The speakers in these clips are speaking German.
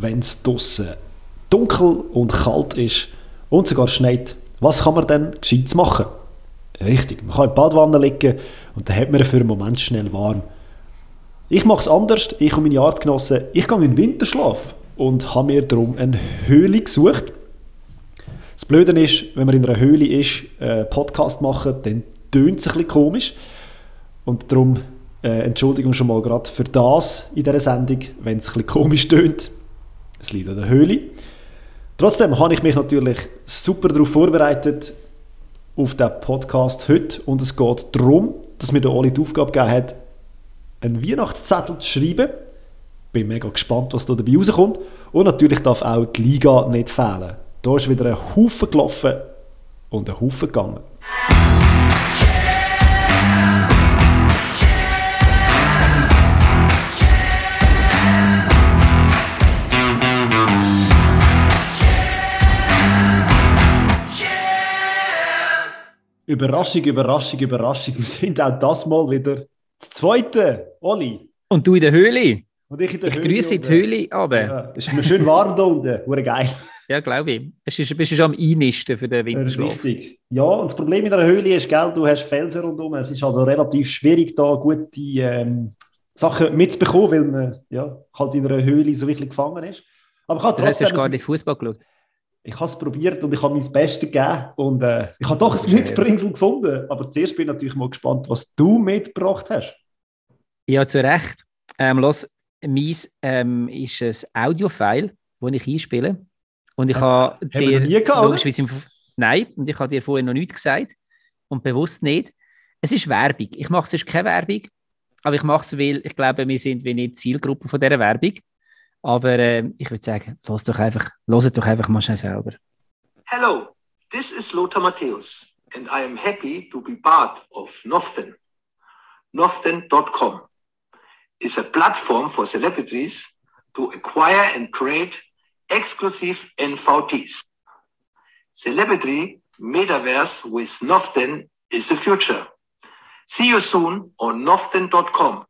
wenn es draußen dunkel und kalt ist und sogar schneit, was kann man dann gescheit machen? Richtig, man kann in die Badwanne liegen und dann hat man für einen Moment schnell warm. Ich mache es anders, ich und meine Artgenossen, ich gehe in den Winterschlaf und habe mir darum eine Höhle gesucht. Das Blöde ist, wenn man in einer Höhle ist, einen äh, Podcast machen, dann tönt es ein bisschen komisch. Und darum äh, Entschuldigung schon mal gerade für das in dieser Sendung, wenn es ein bisschen komisch tönt. Es liegt an der Höhle. Trotzdem habe ich mich natürlich super darauf vorbereitet, auf den Podcast heute. Und es geht darum, dass mir der Oli die Aufgabe gegeben hat, einen Weihnachtszettel zu schreiben. Bin mega gespannt, was da dabei rauskommt. Und natürlich darf auch die Liga nicht fehlen. Da ist wieder ein Haufen gelaufen und ein Haufen gegangen. Überraschung, Überraschung, Überraschung. Wir sind auch das Mal wieder das zweite, Oli. Und du in der Höhle. Und ich in der ich Höhle. grüße die Höhle, aber. Ja, es ist mir schön warm da unten. Hure geil. Ja, glaube ich. Es ist, bist du schon am Einnisten für den Winterschlaf. Richtig. Ja, und das Problem in der Höhle ist, gell, du hast Felsen rundherum. Es ist also relativ schwierig, da gute ähm, Sachen mitzubekommen, weil man ja, halt in einer Höhle so wirklich gefangen ist. Aber ich das heißt, du hast gar nicht Fußball geschaut? Ich habe es probiert und ich habe mein Bestes gegeben und äh, ich habe doch ein Mitbringsel gefunden. Aber zuerst bin ich natürlich mal gespannt, was du mitgebracht hast. Ja, zu Recht. Ähm, los, meins ähm, ist ein Audiofile, das ich einspiele. Und ich ja, habe dir. Nie gehabt, im, nein, und ich habe dir vorher noch nichts gesagt und bewusst nicht. Es ist Werbung. Ich mache sonst keine Werbung, aber ich mache es, weil ich glaube, wir sind wie nicht Zielgruppe von dieser Werbung. Aber äh, ich würde sagen, los doch einfach, loset doch einfach mal schnell selber. Hello, this is Lothar Matthäus and I am happy to be part of Noften. Noften.com is a platform for celebrities to acquire and trade exclusive NFTs. Celebrity Metaverse with Noften is the future. See you soon on Noften.com.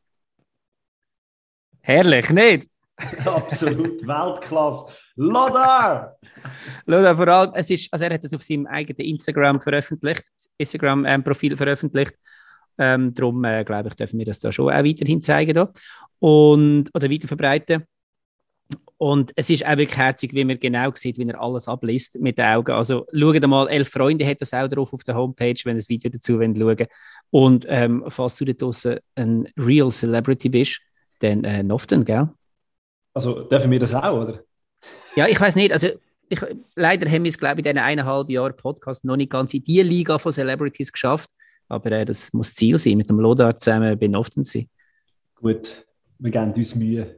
Herrlich, nicht? Absolut Weltklasse. Lothar! Lothar, vor allem, es ist, also er hat es auf seinem eigenen Instagram veröffentlicht, Instagram-Profil ähm, veröffentlicht. Ähm, darum äh, glaube ich, dürfen wir das da schon auch weiterhin zeigen da. und, oder weiter verbreiten. Und es ist auch wirklich herzig, wie man genau sieht, wie er alles abliest mit den Augen. Also schaut mal, elf Freunde hat das auch drauf auf der Homepage, wenn ihr das Video dazu wollt, schauen Und ähm, falls du da draußen ein Real Celebrity bist, dann äh, Noften, gell? Also dürfen wir das auch, oder? Ja, ich weiß nicht. Also ich, leider haben wir es, glaube ich, in diesen eineinhalb Jahren Podcast noch nicht ganz in die Liga von Celebrities geschafft. Aber äh, das muss Ziel sein, mit dem Lodar zusammen bei Noften sein. Gut, wir geben uns Mühe.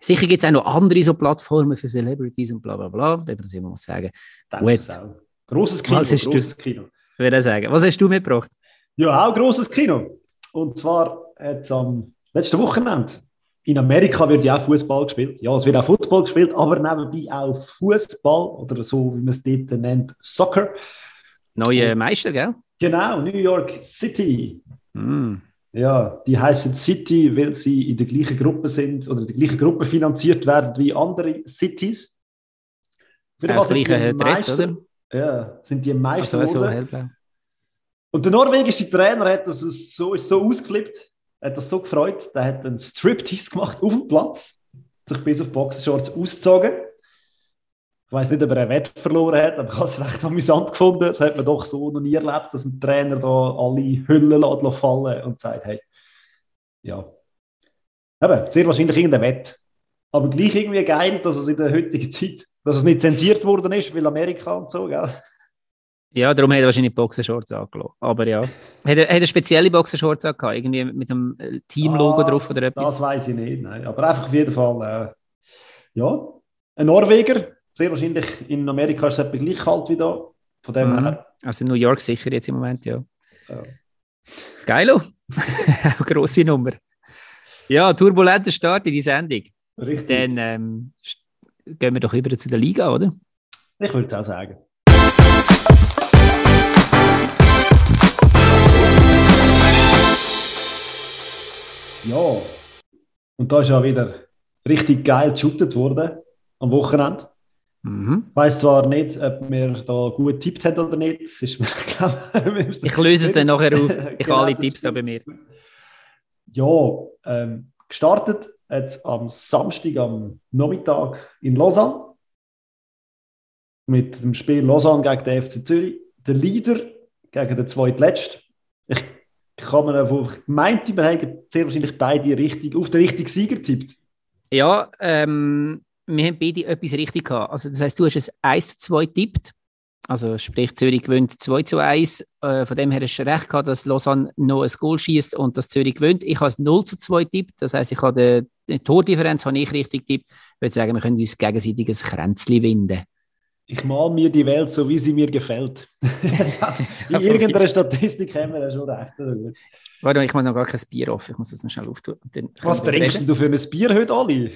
Sicher gibt es auch noch andere so Plattformen für Celebrities und bla bla bla, wenn man das immer muss sagen. Gut. Grosses Kino, Was grosses du, Kino. Würde sagen. Was hast du mitgebracht? Ja, auch grosses Kino. Und zwar es am letzten Wochenende in Amerika wird ja auch Fußball gespielt. Ja, es wird auch Football gespielt, aber nebenbei auch Fußball oder so, wie man es dort nennt, Soccer. Neue Meister, gell? Genau, New York City. Mm. Ja, die heißen City, weil sie in der gleichen Gruppe sind oder in der gleichen Gruppe finanziert werden wie andere Cities. Ja, das gleiche Dress, oder? Ja, sind die meisten. Also, so hellblau. Und der norwegische Trainer hat das so, ist so ausgeflippt, hat das so gefreut, der hat einen Striptease gemacht auf dem Platz, sich bis auf Boxershorts ausgezogen. Ich weiß nicht, ob er einen Wett verloren hat, aber ich habe es recht amüsant gefunden. Das hat man doch so noch nie erlebt, dass ein Trainer da alle Hüllen lässt fallen und sagt, hey, ja. Eben, sehr wahrscheinlich irgendein Wett. Aber gleich irgendwie geil, dass es in der heutigen Zeit, dass es nicht zensiert worden ist, weil Amerika und so, gell? Ja, darum hat er wahrscheinlich Boxershorts angelassen. Aber ja. Hat er, hat er spezielle Boxershorts angehabt? Irgendwie mit dem äh, Teamlogo ah, drauf oder etwas? Das weiß ich nicht, nein. Aber einfach auf jeden Fall, äh, ja. Ein Norweger, sehr wahrscheinlich in Amerika ist es etwa gleich kalt wie da. Von dem mhm. her. Also in New York sicher jetzt im Moment, ja. ja. Geilo. Grosse Nummer. Ja, turbulenter Start in die Sendung. Richtig. Dann ähm, gehen wir doch über zu der Liga, oder? Ich würde es auch sagen. Ja, und da ist ja wieder richtig geil geshootet worden. am Wochenende. Mhm. Ich weiß zwar nicht, ob wir da gut getippt haben oder nicht. Es ist, ich löse es dann nachher auf. Ich Genau, habe alle das Tipps da bei mir. Ja, ähm, gestartet jetzt am Samstag am Nachmittag in Lausanne mit dem Spiel Lausanne gegen den FC Zürich. Der Leader gegen den zweitletzten. Ich kann mir einfach, meinte, wir haben sehr wahrscheinlich beide richtig, auf den richtigen Sieger tippt. Ja, ähm, wir haben beide etwas richtig gehabt. Also, das heisst, du hast ein 1 zu 2 tippt. Also, sprich, Zürich gewinnt 2 zu 1. Äh, von dem her hast du recht gehabt, dass Lausanne noch ein Goal schießt und dass Zürich gewinnt. Ich habe es 0 zu 2 tippt. Das heisst, ich habe die, die Tordifferenz habe ich richtig tippt. Ich würde sagen, wir können uns gegenseitig ein Kränzchen winden. Ich mal mir die Welt so, wie sie mir gefällt. In irgendeiner. Statistik haben wir ja schon recht. Warte, ich mache noch gar kein Bier auf. Ich muss das noch schnell auftun. Was trinkst du für ein Bier heute, Ali?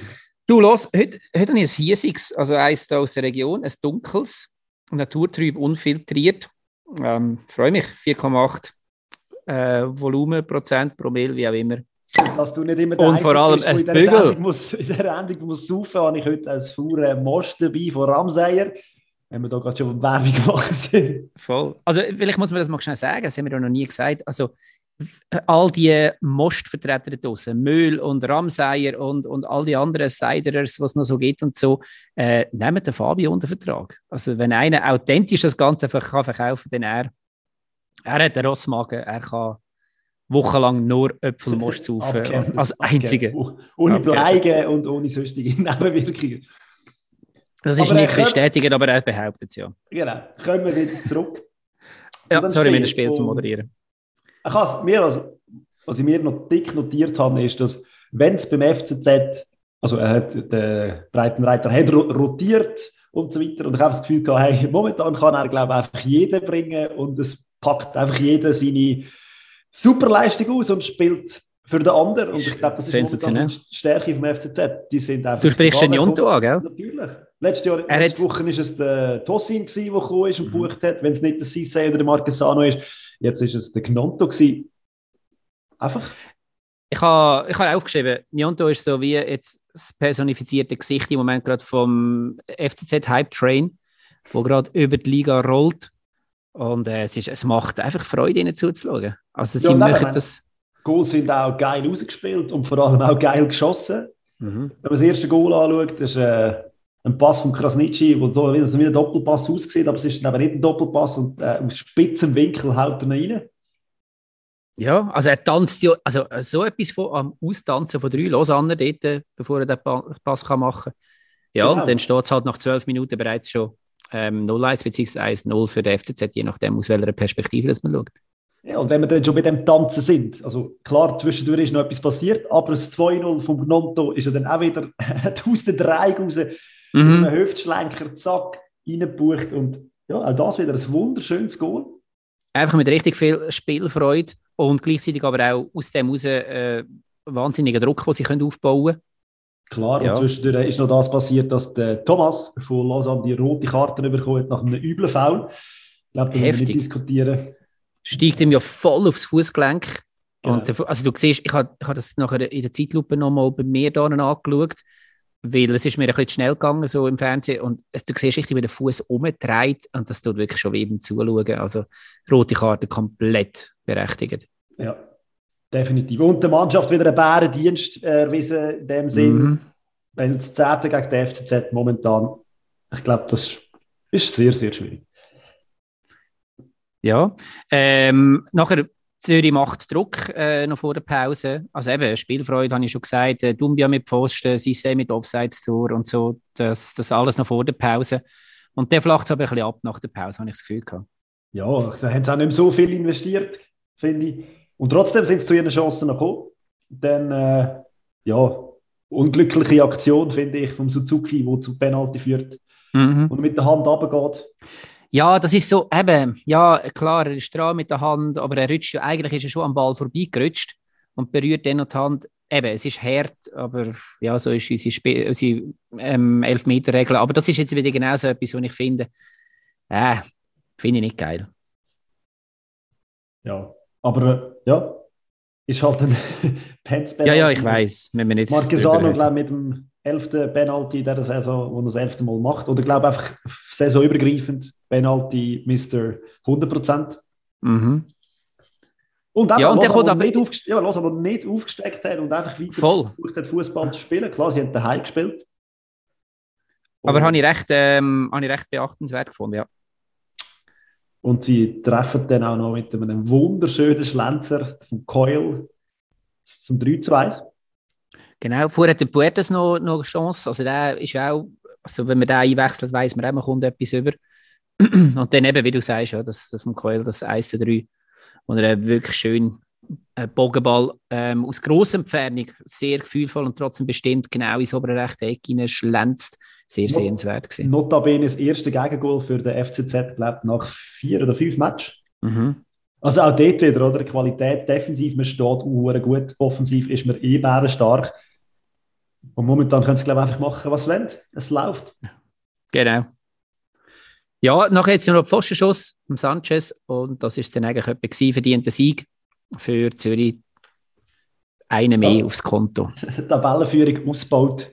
Du, los, heute, heute habe ich ein Hiesiges, also eins da aus der Region, ein dunkles, naturtrüb, unfiltriert. Ähm, freue mich, 4,8 äh, Volumen, Prozent, Promille, wie auch immer. Dass du nicht immer Und vor allem ein Bügel. Sendung muss, in der Endung muss saufen, habe ich heute ein faure Most dabei von Ramseyer. Wenn wir da gerade schon Werbung machen sind. Voll. Also vielleicht muss man das mal schnell sagen, das haben wir ja noch nie gesagt. Also all die Mostvertreter da draussen, Mühl und Ramseyer und, und all die anderen Siderers, was noch so gibt und so, äh, nehmen den Fabio unter Vertrag. Also wenn einer authentisch das Ganze kann verkaufen kann, dann er. Er hat einen Rossmagen, er kann wochenlang nur Äpfelmost saufen als einziger. Oh- Ohne. Bleigen und ohne sonstige Nebenwirkungen. Das ist Aber er nicht bestätigt, aber er behauptet es ja. Genau. Kommen wir wieder zurück. Ja, sorry, mit dem Spiel. Spiel zu moderieren. Ich mir, also, was ich mir noch dick notiert habe, ist, dass wenn es beim FCZ, also er hat, der Breitenreiter hat ro- rotiert und so weiter, und ich habe das Gefühl gehabt, hey, momentan kann er, glaube ich, einfach jeden bringen und es packt einfach jeder seine Superleistung aus und spielt für den anderen. Und ich glaube, das ist die Stärke vom FCZ. Die sind einfach Du sprichst den Jonto an, gell? Natürlich. Letztes Jahr, Er letzte Woche war es der gewesen, der gekommen ist und Mhm. gebucht hat. Wenn es nicht der Cisse oder der Marquesano ist, jetzt ist es der Gnonto gewesen. Einfach, Ich habe ich ha aufgeschrieben, Nionto ist so wie jetzt das personifizierte Gesicht im Moment gerade vom FCZ Hype Train, wo gerade über die Liga rollt. Und äh, es, ist, es macht einfach Freude, ihnen zuzuschauen. Also sie Ja, wenn- das. Goals sind auch geil ausgespielt und vor allem auch geil geschossen. Mhm. Wenn man das erste Goal anschaut, das ist äh, ein Pass von Krasnitschi, der so wie, ein Doppelpass aussieht, aber es ist eben nicht ein Doppelpass und äh, aus spitzem Winkel haut er ihn rein. Ja, also er tanzt ja, also so etwas von am Austanzen von drei Lausanne dort, äh, bevor er den Pa- Pass kann machen kann. Ja, Genau. und dann steht es halt nach zwölf Minuten bereits schon ähm, 0-1 bzw. 1-0 für den FCZ, je nachdem, aus welcher Perspektive das man schaut. Ja, und wenn wir dann schon bei dem Tanzen sind, also klar, zwischendurch ist noch etwas passiert, aber das 2-0 vom Gnonto ist ja dann auch wieder aus der Dreieck raus, mit Mhm. einem Hüftschlenker, zack, reingebucht und ja, auch das wieder ein wunderschönes Goal. einfach mit richtig viel Spielfreude und gleichzeitig aber auch aus dem heraus äh, wahnsinnigen Druck, den sie können aufbauen können. Klar, Ja. und zwischendurch ist noch das passiert, dass der Thomas von Lausanne die rote Karte bekommen hat nach einem üblen Foul. Ich glaube, da müssen wir nicht diskutieren. Steigt ihm ja voll aufs Fußgelenk. Genau. Und also du siehst, ich habe ich das nachher in der Zeitlupe nochmal bei mir da angeschaut, weil es ist mir ein bisschen schnell gegangen so im Fernsehen und du siehst richtig, wie der Fuß umdreht und das tut wirklich schon weh beim Zuschauen. Also rote Karte komplett berechtigt. Ja, definitiv. Und der Mannschaft wieder einen Bärendienst äh, erwiesen, in dem Sinn, Mhm. wenn das 10. gegen den FCZ momentan, ich glaube, das ist sehr, sehr schwierig. Ja, ähm, nachher Zürich macht Druck äh, noch vor der Pause. Also eben, Spielfreude habe ich schon gesagt, äh, Dumbia mit Pfosten, Sissé mit Offsides-Tour und so, das, das alles noch vor der Pause. Und der flacht es aber ein bisschen ab nach der Pause, habe ich das Gefühl gehabt. Ja, da haben sie auch nicht mehr so viel investiert, finde ich. Und trotzdem sind sie zu ihren Chancen noch gekommen. Dann, äh, ja, unglückliche Aktion, finde ich, vom Suzuki, wo zu Penalty führt und mit der Hand runtergeht. Ja, das ist so, eben, ja, klar, er ist dran mit der Hand, aber er rutscht ja, eigentlich ist er schon am Ball vorbeigerutscht und berührt dann noch die Hand. Eben, es ist hart, aber ja, so ist unsere, Sp unsere ähm, Elfmeterregel. Aber das ist jetzt wieder genau so etwas, was ich finde, äh, finde ich nicht geil. Ja, aber äh, ja, ist halt ein Pence Ja, ja, ich weiß, Marquesano, drüber glaube mit dem elfte Penalty in dieser Saison, wo er das elfte Mal macht. Oder glaube einfach saisonübergreifend Penalty Mr. 100%. Mhm. Und einfach, Ja, und der kommt er aber- nicht, aufgest ja, was er noch nicht aufgesteckt hat und einfach weiter Voll. versucht hat, Fußball zu spielen. Klar, sie haben daheim gespielt. Aber Und- habe ich, recht, ähm, habe ich recht beachtenswert gefunden, ja. Und sie treffen dann auch noch mit einem wunderschönen Schlenzer vom Coil zum 3 zu 1. Genau, vorher hat der Puertas noch, noch eine Chance. Also der ist auch, also wenn man den einwechselt, weiß man auch, man kommt etwas über. Und dann eben, wie du sagst, ja, das vom Coil, das 1 zu 3, wo er einen wirklich schön äh, Bogenball ähm, aus grosser Entfernung, sehr gefühlvoll und trotzdem bestimmt genau ins obere rechte Eck schlänzt. Sehr Not- sehenswert gewesen. Notabene das erste Gegengol für den FCZ, glaube nach vier oder fünf Matches. Mhm. Also auch dort wieder, oder? Qualität defensiv, man steht auch gut, offensiv ist man eh stark. Und momentan können sie, glaube ich, einfach machen, was sie wollen. Es läuft. Genau. Ja, nachher jetzt noch Pfostenschuss vom Sanchez und das ist dann eigentlich etwa verdienter Sieg für Zürich. Eine mehr Ja. aufs Konto. Tabellenführung ausgebaut.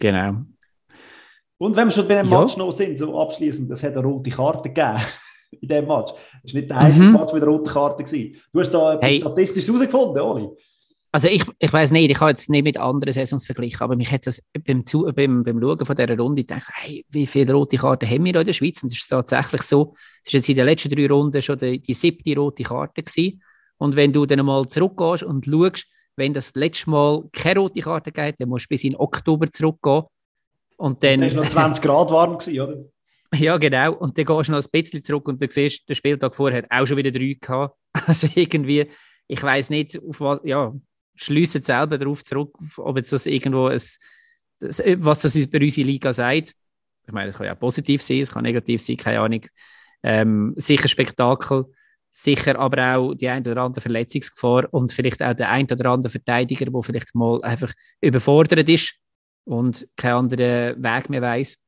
Genau. Und wenn wir schon bei dem Ja. Match noch sind, so abschließend, es hat eine rote Karte gegeben in dem Match. Das war nicht der einzige Mhm. Match mit einer roten Karte. Gewesen. Du hast da Hey. statistisch herausgefunden, Oli. Also ich, ich weiß nicht, ich habe jetzt nicht mit anderen Saisons verglichen, aber mich hat das beim, Zu beim, beim Schauen von dieser Runde gedacht, hey, wie viele rote Karten haben wir da in der Schweiz? Und es ist tatsächlich so, es ist jetzt in den letzten drei Runden schon die, die siebte rote Karte gewesen. Und wenn du dann mal zurückgehst und schaust, wenn das letzte Mal keine rote Karte geht, dann musst du bis in Oktober zurückgehen. Und dann, Es war noch 20 Grad warm, gewesen, oder? ja, genau. Und dann gehst du noch ein bisschen zurück und dann siehst du, der Spieltag vorher hat auch schon wieder drei gehabt. Also irgendwie, ich weiß nicht, auf was, ja, schliessen selber darauf zurück, ob jetzt das irgendwo ein, das, was das über unsere Liga sagt. Ich meine, das kann ja positiv sein, es kann negativ sein, keine Ahnung. Ähm, sicher Spektakel, sicher aber auch die ein oder andere Verletzungsgefahr und vielleicht auch der ein oder andere Verteidiger, der vielleicht mal einfach überfordert ist und keinen anderen Weg mehr weiß.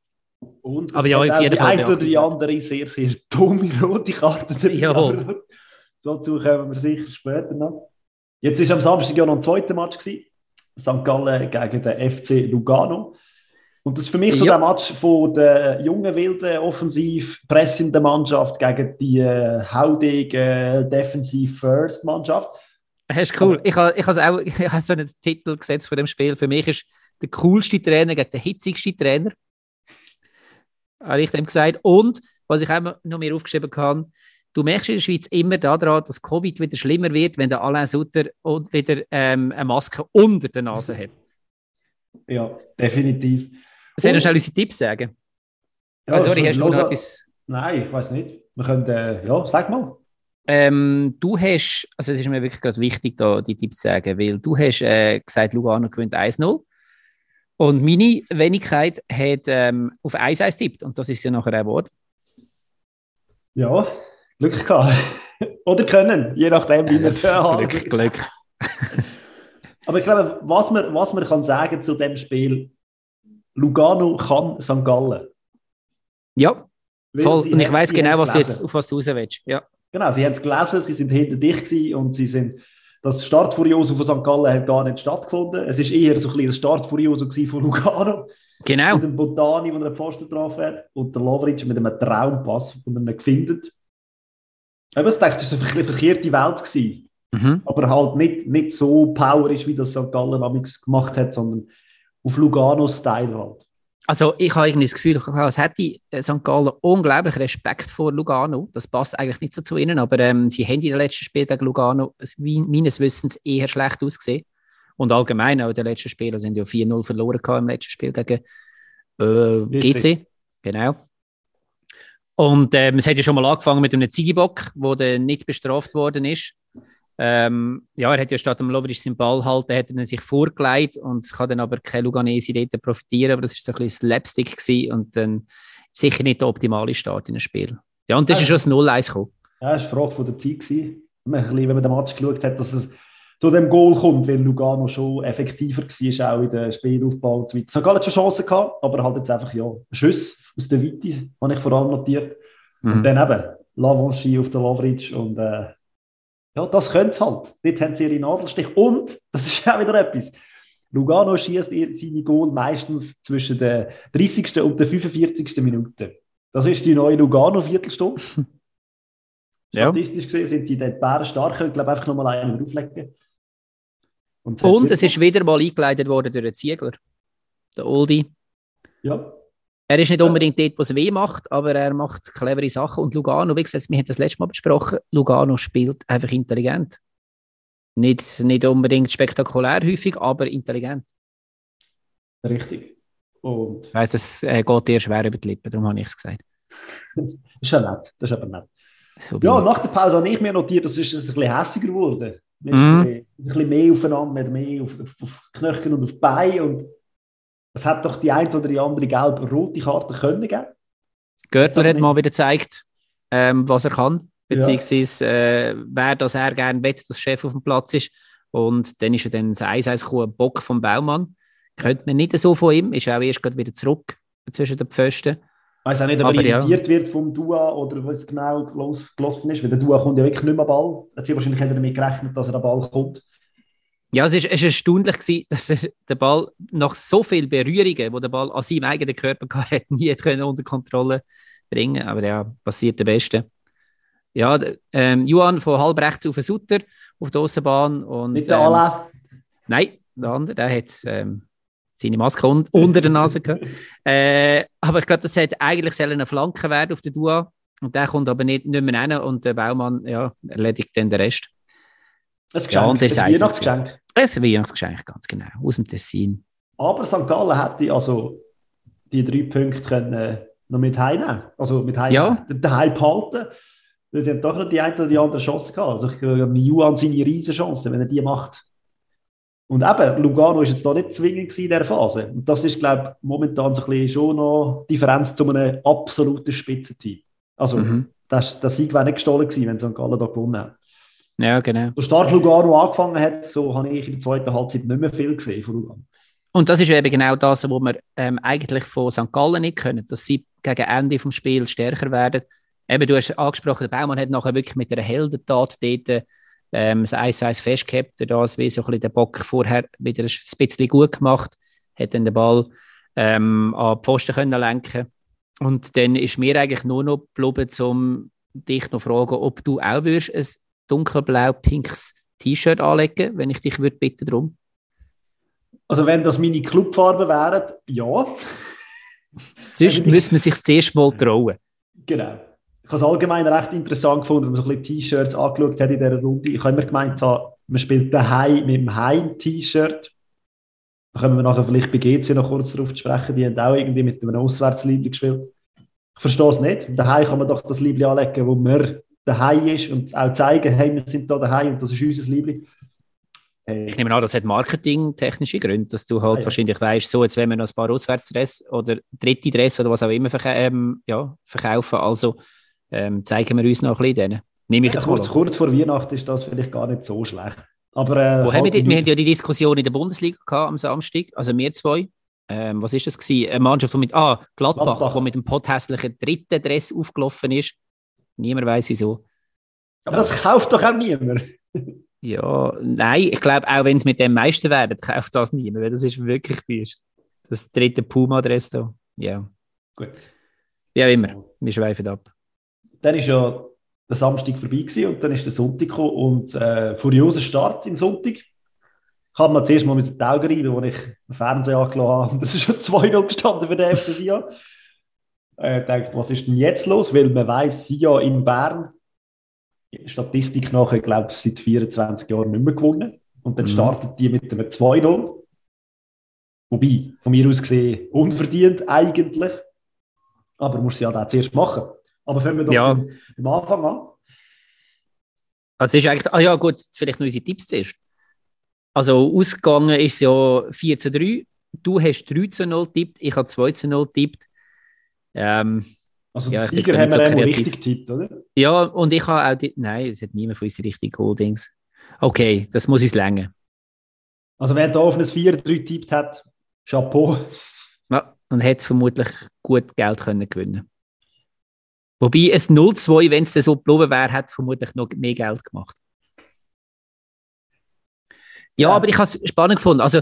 Und es Aber ja, auf jeden die Fall eine oder die andere sehr, sehr dumme rote Karte. Jawohl. Dazu kommen wir sicher später noch. Jetzt war am Samstag ja noch ein zweiter Match. Gewesen. St. Gallen gegen den FC Lugano. Und das ist für mich so Ja. der Match von der jungen, wilden, offensiv pressenden Mannschaft gegen die äh, haudige, defensiv first Mannschaft. Das ist cool. Ich habe ich auch ich habe so einen Titel gesetzt von dem Spiel. Für mich ist der coolste Trainer gegen den hitzigste Trainer. Habe ich dem gesagt. Und was ich auch noch mehr aufgeschrieben habe, du merkst in der Schweiz immer daran, dass Covid wieder schlimmer wird, wenn der Alain Sutter wieder ähm, eine Maske unter der Nase hat. Ja, definitiv. Soll ich Und- noch schnell unsere Tipps sagen? Ja, Ah, sorry, hast du noch etwas? Nein, ich weiß nicht. Wir können, äh, ja, sag mal. Ähm, du hast, also es ist mir wirklich gerade wichtig, da die Tipps zu sagen, weil du hast äh, gesagt, Lugano gewinnt 1-0 und meine Wenigkeit hat ähm, auf 1-1 tippt und das ist ja nachher ein Wort. Ja, Glück gehabt. Oder können, je nachdem, wie wir es haben. Glück, Glück. Aber ich glaube, was man, was man kann sagen zu dem Spiel, Lugano kann St. Gallen. Ja, voll. Und ich weiß genau, was du jetzt, auf was du raus willst. Ja. Genau, sie haben es gelesen, sie sind hinter dich gewesen und sie sind, das Startfurioso von St. Gallen hat gar nicht stattgefunden. Es ist eher so ein bisschen das Startfurioso von Lugano. Genau. Mit dem Botani, der einen Pfosten getroffen hat, und der Lovric mit einem Traumpass, den er findet. Aber ich dachte, das war eine verkehrte Welt. Gewesen. Mhm. aber halt nicht, nicht so powerisch, wie das St. Gallen damals gemacht hat, sondern auf Lugano-Style halt. Also ich habe irgendwie das Gefühl, als hätte äh, St. Gallen unglaublich Respekt vor Lugano. Das passt eigentlich nicht so zu ihnen, aber ähm, sie haben in den letzten Spiel gegen Lugano es- meines Wissens eher schlecht ausgesehen. Und allgemein auch in den letzten Spielen sind ja 4-0 verloren im letzten Spiel gegen äh, GC. Genau. Und ähm, es hat ja schon mal angefangen mit einem Zigibock, der nicht bestraft worden ist. Ähm, ja, er hat ja statt dem Lovric seinen Ball halten, hat er sich vorgelegt und es kann dann aber kein Luganese dort profitieren, aber das ist so ein bisschen Slapstick gewesen und dann sicher nicht der optimale Start in ein Spiel. Ja, und das ist schon das 0-1 gekommen. Ja, das war eine Frage von der Zeit. Gewesen. Wenn man den Match geschaut hat, dass es zu dem Goal kommt, weil Lugano schon effektiver war, auch in den Spielaufbau und so weiter. St. Gallen hat schon Chancen gehabt, aber halt jetzt einfach ja, Schuss aus der Weite, habe ich vor allem notiert. Und Mhm. dann eben Lavanchi auf der Lovric und äh, ja, das können sie halt. Dort haben sie ihre Nadelstich. Und, das ist auch wieder etwas, Lugano schießt seine Goal meistens zwischen der 30. und der 45. Minute. Das ist die neue Lugano-Viertelstunde. Ja. Statistisch gesehen sind sie dort Bären stark. Ich glaube, einfach nochmal einen drauflegen. Und, und es ist wieder mal eingeleitet worden durch einen Ziegler. Der Oldie. Ja. Er ist nicht unbedingt dort, was weh macht, aber er macht clevere Sachen. Und Lugano, wie gesagt, wir haben das letzte Mal besprochen, Lugano spielt einfach intelligent. Nicht, nicht unbedingt spektakulär häufig, aber intelligent. Richtig. Und ich weiss, es äh, geht dir schwer über die Lippen, darum habe ich es gesagt. das ist ja nett. Das ist aber nett. So Ja, nach der Pause habe ich mir notiert, das ist es ein bisschen hässiger geworden. Sind ein bisschen mehr aufeinander, wir mehr auf, auf, auf Knöchel und auf Beine. Und es hat doch die eine oder die andere gelb-rote Karte können geben. Görtler hat mal wieder gezeigt, ähm, was er kann, beziehungsweise äh, wer das er gerne will, dass Chef auf dem Platz ist. Und dann ist er dann das 1-1 gekommen, Bock vom Baumann. Könnte man nicht so von ihm, ist auch erst gerade wieder zurück zwischen den Pfosten. Weiß auch nicht, ob er Aber ja. irritiert wird vom Dua oder was genau gelaufen ist, weil der Dua kommt ja wirklich nicht mehr Ball. Hat sie wahrscheinlich nicht damit gerechnet, dass er den Ball kommt. Ja, es ist erstaunlich gewesen, dass er den Ball nach so vielen Berührungen, wo der Ball an seinem eigenen Körper hatte, nie hat können unter Kontrolle bringen Aber ja, passiert der Beste. Ja, ähm, Johann von halb rechts auf den Sutter auf der Aussenbahn. Und, Nicht der ähm, Alain. Nein, der andere, der hat ähm, seine Maske un unter der Nase gehabt. Äh, aber ich glaube, das hätte eigentlich eine Flanke werden auf der Dua. Und der kommt aber nicht, nicht mehr rein und der Baumann ja, erledigt dann den Rest. Ein Ja, und das ein. Weihnachtsgeschenk. Ein Weihnachtsgeschenk, ganz genau, aus dem Tessin. Aber St. Gallen hätte also die drei Punkte können, äh, noch mit heimnehmen. Also mit heim, Ja. daheim behalten. Sie haben doch noch die eine oder die andere Chance gehabt. Also ich glaube, Juan seine riesen Chance, wenn er die macht. Und eben, Lugano ist jetzt da nicht zwingend in dieser Phase. Und das ist, glaube ich, momentan so ein bisschen schon noch die Differenz zu einem absoluten Spitzenteam. Also, Mhm. das, der Sieg wäre nicht gestohlen gewesen, wenn St. Gallen da gewonnen hat. Ja, genau. So stark Lugano angefangen hat, so habe ich in der zweiten Halbzeit nicht mehr viel gesehen von Lugano. Und das ist eben genau das, was wir ähm, eigentlich von St. Gallen nicht können, dass sie gegen Ende des Spiels stärker werden. Eben, du hast angesprochen, der Baumann hat nachher wirklich mit einer Heldentat dort ähm, das 1-1 festgehabt, das wie so ein bisschen den Bock vorher wieder ein bisschen gut gemacht, hat dann den Ball ähm, an die Pfosten können lenken und dann ist mir eigentlich nur noch geblieben, um dich noch zu fragen, ob du auch würdest ein dunkelblau-pinkes T-Shirt anlegen, wenn ich dich würde bitten darum. Also wenn das meine Clubfarben wären, ja. Sonst müssen wir sich zuerst mal trauen. Genau. Ich habe es allgemein recht interessant gefunden, wenn man so ein bisschen T-Shirts angeschaut hat in dieser Runde. Ich habe immer gemeint, man spielt daheim mit dem Heim-T-Shirt. Da können wir nachher vielleicht bei GC noch kurz darauf zu sprechen. Die haben auch irgendwie mit einem Auswärtsliebling gespielt. Ich verstehe es nicht. Daheim kann man doch das Liebling anlegen, wo man daheim ist und auch zeigen, hey, wir sind da daheim und das ist unser Liebling. Hey. Ich nehme an, das hat marketingtechnische Gründe, dass du halt Ah, ja. wahrscheinlich weißt, so jetzt wenn wir noch ein paar Auswärtsdress oder dritte Dress oder was auch immer verka ähm, ja, verkaufen, also ähm, zeigen wir uns noch ein bisschen denen. Nehme ich Ja, jetzt mal kurz, kurz vor Weihnachten ist das vielleicht gar nicht so schlecht. Aber, äh, Wo haben wir, wir haben ja die Diskussion in der Bundesliga gehabt am Samstag, also wir zwei. Ähm, was ist das gewesen? Eine Mannschaft, die mit, ah, Gladbach, Gladbach. wo mit dem pothässlichen dritten Dress aufgelaufen ist. Niemand weiß wieso. aber das kauft doch auch niemand. Ja, nein, ich glaube, auch wenn es mit dem meisten werden, kauft das niemand, weil das ist wirklich wüst. Das dritte Puma-Dress da. Ja. Gut. Wie auch immer, wir schweifen ab. Dann ist ja der Samstag vorbei gewesen und dann ist der Sonntag gekommen und äh, furioser Start im Sonntag. Ich habe mir zuerst mal mit den Augen rein, als ich den Fernseher angelassen habe. Und das ist schon 2-0 gestanden für den FC Sion. Äh, ich dachte, was ist denn jetzt los? Weil man weiß, Sion in Bern, Statistik nachher, glaube ich, seit 24 Jahren nicht mehr gewonnen. Und dann Mhm. startet die mit einem 2-0. Wobei, von mir aus gesehen, unverdient eigentlich. Aber muss sie halt auch zuerst machen. Aber fangen wir doch Ja. am Anfang an. Also es ist eigentlich, ah ja gut, vielleicht noch unsere Tipps zuerst. Also ausgegangen ist es ja 4 zu 3. Du hast 3 zu 0 tippt, ich habe 2 zu 0 tippt. Ähm, Also Ja, ja, ich bin Sieger haben wir so richtig getippt, oder? ja, und ich habe auch, die, nein, es hat niemand von uns richtig Goldings. Okay, das muss ich länger. Also wer da auf ein 4-3 getippt hat, Chapeau. Ja, und hätte vermutlich gut Geld können gewinnen Wobei es 0-2, wenn es so geblieben wäre, hat vermutlich noch mehr Geld gemacht. Ja, Ja. aber ich habe es spannend gefunden. Also,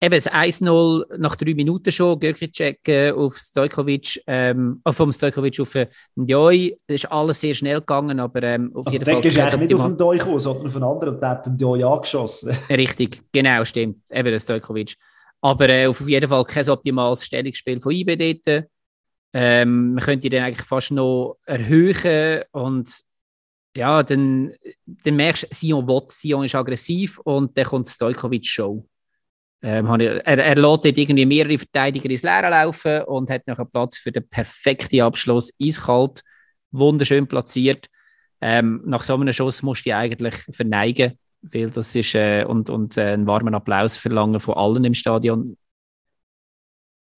eben das 1-0 nach drei Minuten schon, Görkicek äh, auf Stojkovic, ähm, äh, vom Stojkovic auf äh, Ndjoi. Das ist alles sehr schnell gegangen, aber ähm, auf Also jeden der Fall... ist kein eigentlich nicht auf den Doi gekommen, sondern auf einen anderen und der hat den Doi angeschossen. Richtig, genau, stimmt. Eben der Stojkovic. Aber äh, auf jeden Fall kein optimales Stellungsspiel von IB dort. Ähm, man könnte den eigentlich fast noch erhöhen und ja, dann, dann merkst du, Sion will, Sion ist aggressiv und dann kommt Stojkovic Show. Ähm, er, er lässt dort irgendwie mehrere Verteidiger ins Leere laufen und hat noch einen Platz für den perfekten Abschluss, eiskalt, wunderschön platziert. Ähm, nach so einem Schuss musst du dich eigentlich verneigen, weil das ist äh, und, und äh, einen warmen Applaus verlangen von allen im Stadion.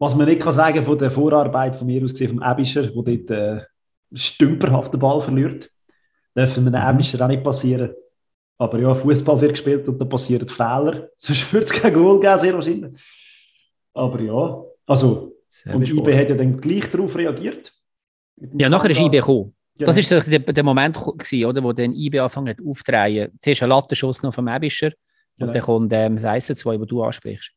Was man nicht kann sagen von der Vorarbeit von mir aus gesehen, vom Ebischer, der dort äh, stümperhaft den Ball verliert. Dürfen wir den Mhm. Ebischer auch nicht passieren. Aber ja, Fußball wird gespielt und da passieren Fehler. Sonst würde es kein Goal geben, sehr wahrscheinlich. Aber ja, also, und IB hat ja dann gleich darauf reagiert. ja, nachher ist IB gekommen. Das Genau. ist so der, der Moment gewesen, oder, wo dann IB hat aufzudrehen. Zuerst ein Lattenschuss noch vom Ebischer Genau. und dann kommt ähm, das 1-2, das du ansprichst.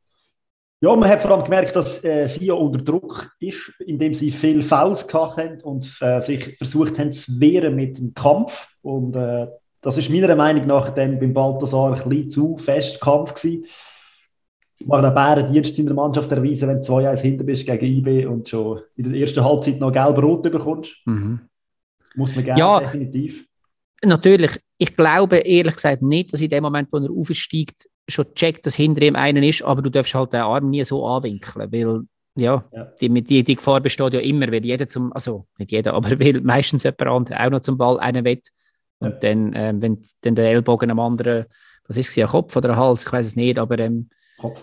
Ja, man hat vor allem gemerkt, dass äh, sie ja unter Druck ist, indem sie viel Fouls gehabt haben und äh, sich versucht haben zu wehren mit dem Kampf. Und äh, das ist meiner Meinung nach dann beim Balthasar ein bisschen zu fest Kampf gewesen. Ich mache den Bärendienst in der Mannschaft erweisen, wenn du 2-1 hinter bist gegen IB und schon in der ersten Halbzeit noch gelb-rot bekommst. Muss man gerne, Ja. definitiv. Natürlich, ich glaube ehrlich gesagt nicht, dass in dem Moment, wo er aufsteigt, schon checkt, dass hinter ihm einer ist, aber du darfst halt den Arm nie so anwinkeln, weil ja, Ja. Die, die, die Gefahr besteht ja immer, weil jeder zum, also nicht jeder, aber weil meistens jemand anderes auch noch zum Ball einen will und Ja. dann, ähm, wenn dann der Ellbogen am anderen, was ist es, ein Kopf oder ein Hals, ich weiß es nicht, aber ähm, Kopf.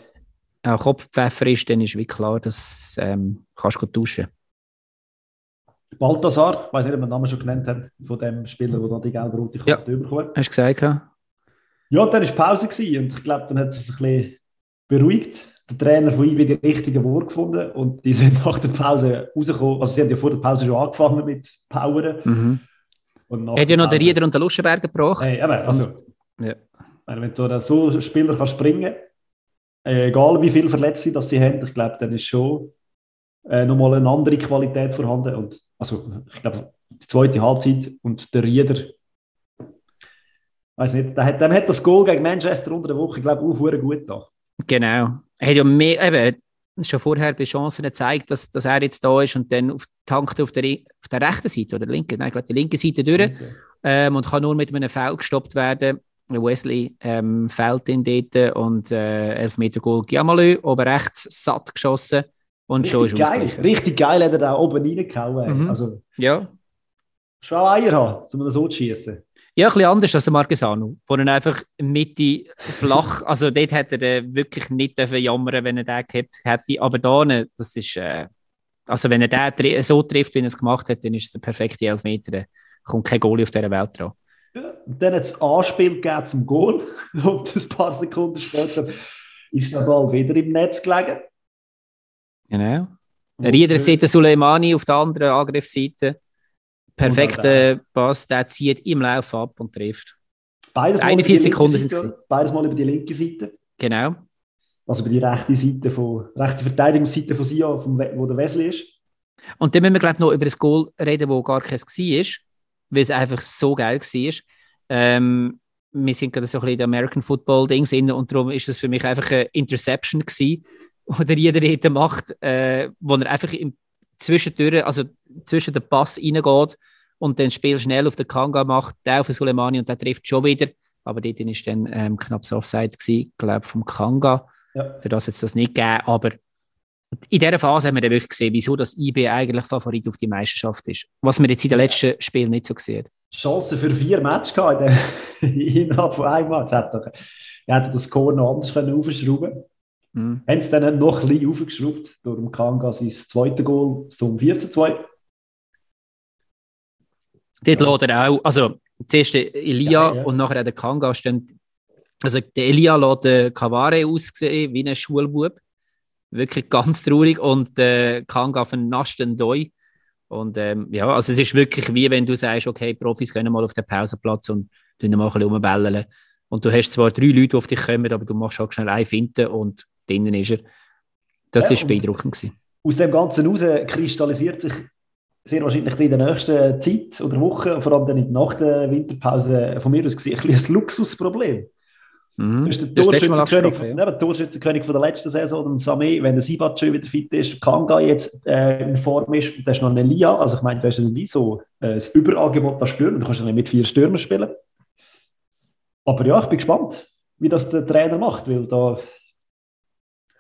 ein Kopfpfeffer ist, dann ist wie klar, dass ähm, kannst du gut tauschen. Balthasar, ich weiß nicht, ob wir den Namen schon genannt haben, von dem Spieler, der da die gelb-rote Ja. Karte bekommen hat. Hast du gesagt? Ja? Ja, dann war Pause gewesen und ich glaube, dann hat es sich ein bisschen beruhigt. Der Trainer von IB die richtigen Worte gefunden und die sind nach der Pause rausgekommen. Also sie haben ja vor der Pause schon angefangen mit Poweren. Mhm. Und Er hat ja noch den Rieder und den Luschenberger gebracht. Hey, eben, also, Ja. wenn du so Spieler kannst bringen äh, egal wie viele Verletzte das sie haben, ich glaube, dann ist schon äh, nochmal eine andere Qualität vorhanden. Und, also, ich glaube, die zweite Halbzeit und der Rieder, weiß nicht, der hat, dem hat das Goal gegen Manchester unter der Woche, glaube ich, auch gut da. Genau. Er hat ja mehr, eben, schon vorher bei Chancen gezeigt, dass, dass er jetzt da ist und dann auf, tankt auf der, auf der rechten Seite oder linken, nein, ich glaube die linke Seite durch ähm, und kann nur mit einem Foul gestoppt werden. Wesley ähm, fällt ihn dort und äh, Elfmeter Goal Giamalö, oben rechts satt geschossen und schon ist Richtig geil, ausgeglichen. richtig geil hat er da oben reingehauen. Mhm. Also, Ja. schon Eier haben, um das so zu schießen. Ja, ein bisschen anders als Marquesano, wo er einfach Mitte flach, also dort hätte er wirklich nicht jammern wenn er den gehabt hätte, aber da, das ist, äh, also wenn er den so trifft, wie er es gemacht hat, dann ist es der perfekte Elfmeter, da kommt kein Goalie auf dieser Welt dran. Ja, und dann hat es Anspiel zum Goal und ein paar Sekunden später ist der Ball wieder im Netz gelegen. Genau. Rieder Seite Suleimani auf der anderen Angriffsseite. Perfekter Pass, der zieht im Lauf ab und trifft. Beides mal 41 über die linke Sekunden Seite, sind's Beides mal über die linke Seite. Genau. Also über die rechte Seite von, rechte Verteidigungsseite von Sion, vom wo der Wesley ist. Und dann müssen wir, glaube ich, noch über das Goal reden, wo gar keins war, weil es einfach so geil war. Ähm, wir sind gerade so ein bisschen in der American Football Ding drin und darum ist es für mich einfach eine Interception gewesen, wo der jeder dort macht, äh, wo er einfach im Zwischentür, also zwischen den Pass reingeht und dann das Spiel schnell auf den Kanga macht, der auf den Suleimani und der trifft schon wieder. Aber dort ist dann ähm, knapp so Offside glaube vom Kanga. Ja. Für das jetzt das nicht gegeben, aber in dieser Phase haben wir dann wirklich gesehen, wieso das IB eigentlich Favorit auf die Meisterschaft ist. Was wir jetzt in den letzten Spielen nicht so gesehen Chance für vier Matches gehabt in der- innerhalb von einem Match. Hätte hätte das Score noch anders können aufschrauben Mhm. Haben es dann noch ein bisschen aufgeschraubt. Durch Kanga sein zweites Goal zum 4 zu 2. Dort Ja. lässt er auch, also zuerst Elia Ja, ja. und nachher der Kanga stehen. Also der Elia lässt den Cavare aussehen wie ein Schulbub. Wirklich ganz traurig. Und der Kanga vernascht den Doi. Und ähm, ja, also es ist wirklich wie wenn du sagst, okay, Profis gehen mal auf den Pausenplatz und tun mal ein bisschen rumbellen. Und du hast zwar drei Leute, die auf dich kommen, aber du machst halt schnell eine Finte und drinnen ist er. Das Ja, ist und- beeindruckend gewesen. Aus dem Ganzen heraus kristallisiert sich sehr wahrscheinlich in der nächsten Zeit oder Woche, vor allem dann nach der Winterpause, von mir aus gesehen, ein, ein Luxusproblem. Mhm. Du hast Das den ist das letzte Mal Torschützenkönig, angesprochen, von, ja. ja. Torschützenkönig von der letzten Saison, den Samé, wenn der Sibat schon wieder fit ist, der Kanga jetzt äh, in Form ist, und da ist noch ein Elia, also ich meine, du hast ja nie so äh, das Überangebot an Stürmer, du kannst ja nicht mit vier Stürmern spielen. Aber ja, ich bin gespannt, wie das der Trainer macht, weil da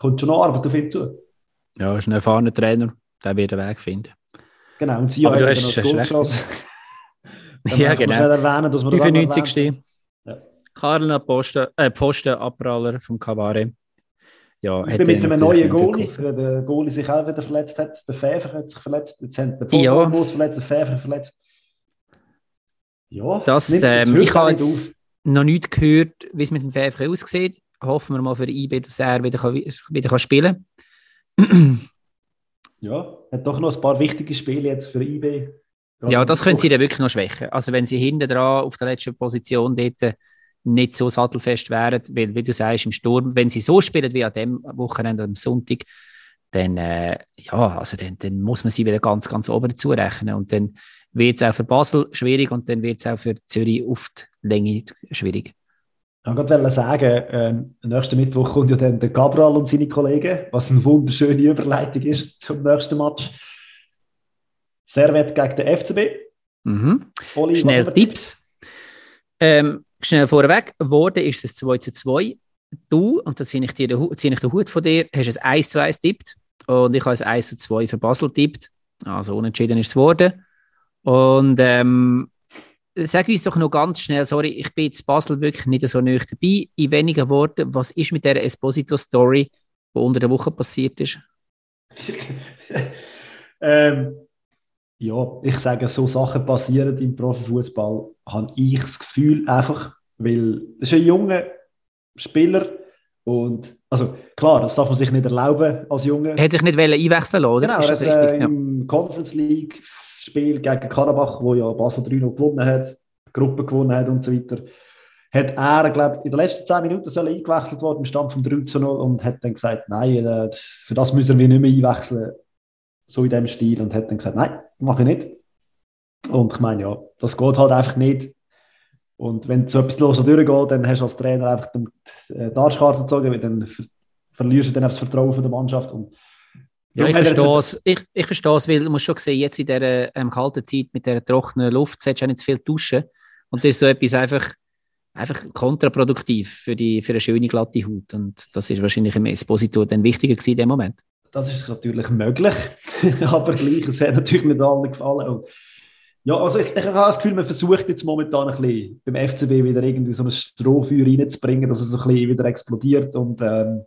kommt schon noch Arbeit auf ihn zu. Ja, ist ein erfahrener Trainer, der wird einen Weg finden. Genau, und sie Aber du hast- hast noch recht. das Ja, Ja, genau. Erwähnen, dass wir das auch noch erwähnt 95. Ja. Karl Posten, äh, Pfosten, Abpraller vom Cavare. Ja. Ich bin mit einem neuen Goalie, weil der Goalie sich auch wieder verletzt hat. Der Pfeffer hat sich verletzt. Jetzt haben der Ja. Pogba verletzt, der Pfeffer verletzt. Ja, Das, nimmt- ähm, ich habe jetzt noch nicht gehört, wie es mit dem Pfeffer aussieht. Hoffen wir mal für IB, dass er wieder, kann, wieder kann spielen kann. Ja, hat doch noch ein paar wichtige Spiele jetzt für IB. ja, das können sie dann wirklich noch schwächen. Also wenn sie hinten dran auf der letzten Position dort nicht so sattelfest wären, weil, wie du sagst, im Sturm, wenn sie so spielen wie an dem Wochenende am Sonntag, dann, äh, ja, also dann, dann muss man sie wieder ganz, ganz oben zurechnen. Und dann wird es auch für Basel schwierig und dann wird es auch für Zürich auf die Länge schwierig. Ich wollte sagen, ähm, nächsten Mittwoch kommt ja dann der Cabral und seine Kollegen, was eine wunderschöne Überleitung ist zum nächsten Match. Servet gegen den FCB. Mhm. Oli, Schnell Tipps. Ähm, schnell vorweg, geworden ist es 2 zu 2. Du, und da ziehe ich, dir den, ziehe ich den Hut von dir, hast ein 1 zu 1 tippt und ich habe ein 1 zu 2 für Basel tippt. Also unentschieden ist es geworden. Und ähm, sag uns doch noch ganz schnell, sorry, ich bin jetzt Basel wirklich nicht so nah dabei. In wenigen Worten, was ist mit der Esposito-Story, die unter der Woche passiert ist? ähm, ja, ich sage, so Sachen passieren im Profifußball, habe ich das Gefühl einfach, weil das ist ein junger Spieler und also klar, das darf man sich nicht erlauben als Junge. Er hat sich nicht einwechseln lassen, oder? Genau, ist das hat richtig? äh, Ja. Conference League Spiel gegen Karabach, wo ja Basel 3 noch gewonnen hat, Gruppe gewonnen hat und so weiter, hat er, glaube in den letzten 10 Minuten soll eingewechselt worden im Stand von 3 zu 0 und hat dann gesagt, nein, äh, für das müssen wir nicht mehr einwechseln, so in dem Stil und hat dann gesagt, nein, mache ich nicht. Und ich meine, ja, das geht halt einfach nicht. Und wenn so etwas los durchgeht, dann hast du als Trainer einfach äh, die Arschkarte gezogen, weil dann ver verlierst du dann das Vertrauen der Mannschaft. Und Ja, ich er verstehe es. Ich, ich verstehe es, weil du musst schon sehen, jetzt in dieser ähm, kalten Zeit mit dieser trockenen Luft solltest du auch nicht zu viel duschen. Und das ist so etwas einfach, einfach kontraproduktiv für, die, für eine schöne glatte Haut. Und das ist wahrscheinlich im Esposito dann wichtiger gewesen in dem Moment. Das ist natürlich möglich, aber gleich, es hat natürlich nicht allen gefallen. Und ja, also ich, ich habe das Gefühl, man versucht jetzt momentan ein bisschen beim FCB wieder irgendwie so ein Strohfeuer reinzubringen, dass es so ein bisschen wieder explodiert. Und ähm,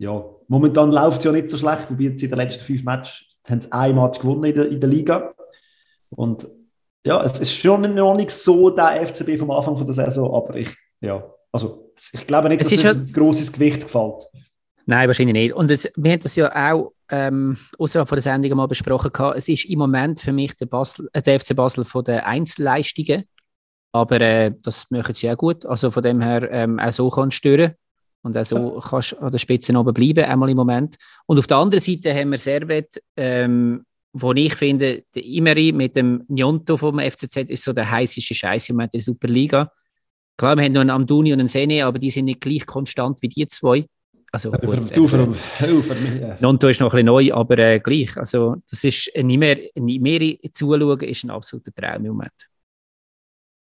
ja, momentan läuft es ja nicht so schlecht, wobei jetzt in den letzten fünf Matches haben sie ein Match gewonnen in der, in der Liga. Und ja, es ist schon noch nicht so der FCB vom Anfang von der Saison, aber ich, ja, also ich glaube nicht, Es dass es ja- ein grosses Gewicht gefällt. Nein, wahrscheinlich nicht. Und es, wir haben das ja auch ähm, außerhalb von der Sendung mal besprochen. Gehabt. Es ist im Moment für mich der, Basel, äh, der FC Basel von den Einzelleistungen. Aber äh, das machen sie auch gut. Also von dem her ähm, auch so kannst du stören. Und auch so kannst du an der Spitze oben bleiben, einmal im Moment. Und auf der anderen Seite haben wir Servet, ähm, wo ich finde, der Imeri mit dem Njonto vom FCZ ist so der heißeste Scheiß im Moment der Superliga. Klar, wir haben noch einen Amduni und einen Sene, aber die sind nicht gleich konstant wie die zwei. Also, gut, äh, äh, Nonto ist noch ein bisschen neu, aber äh, gleich. Also, das ist ein mehr, mehr zuschauen, ist ein absoluter Traum im Moment.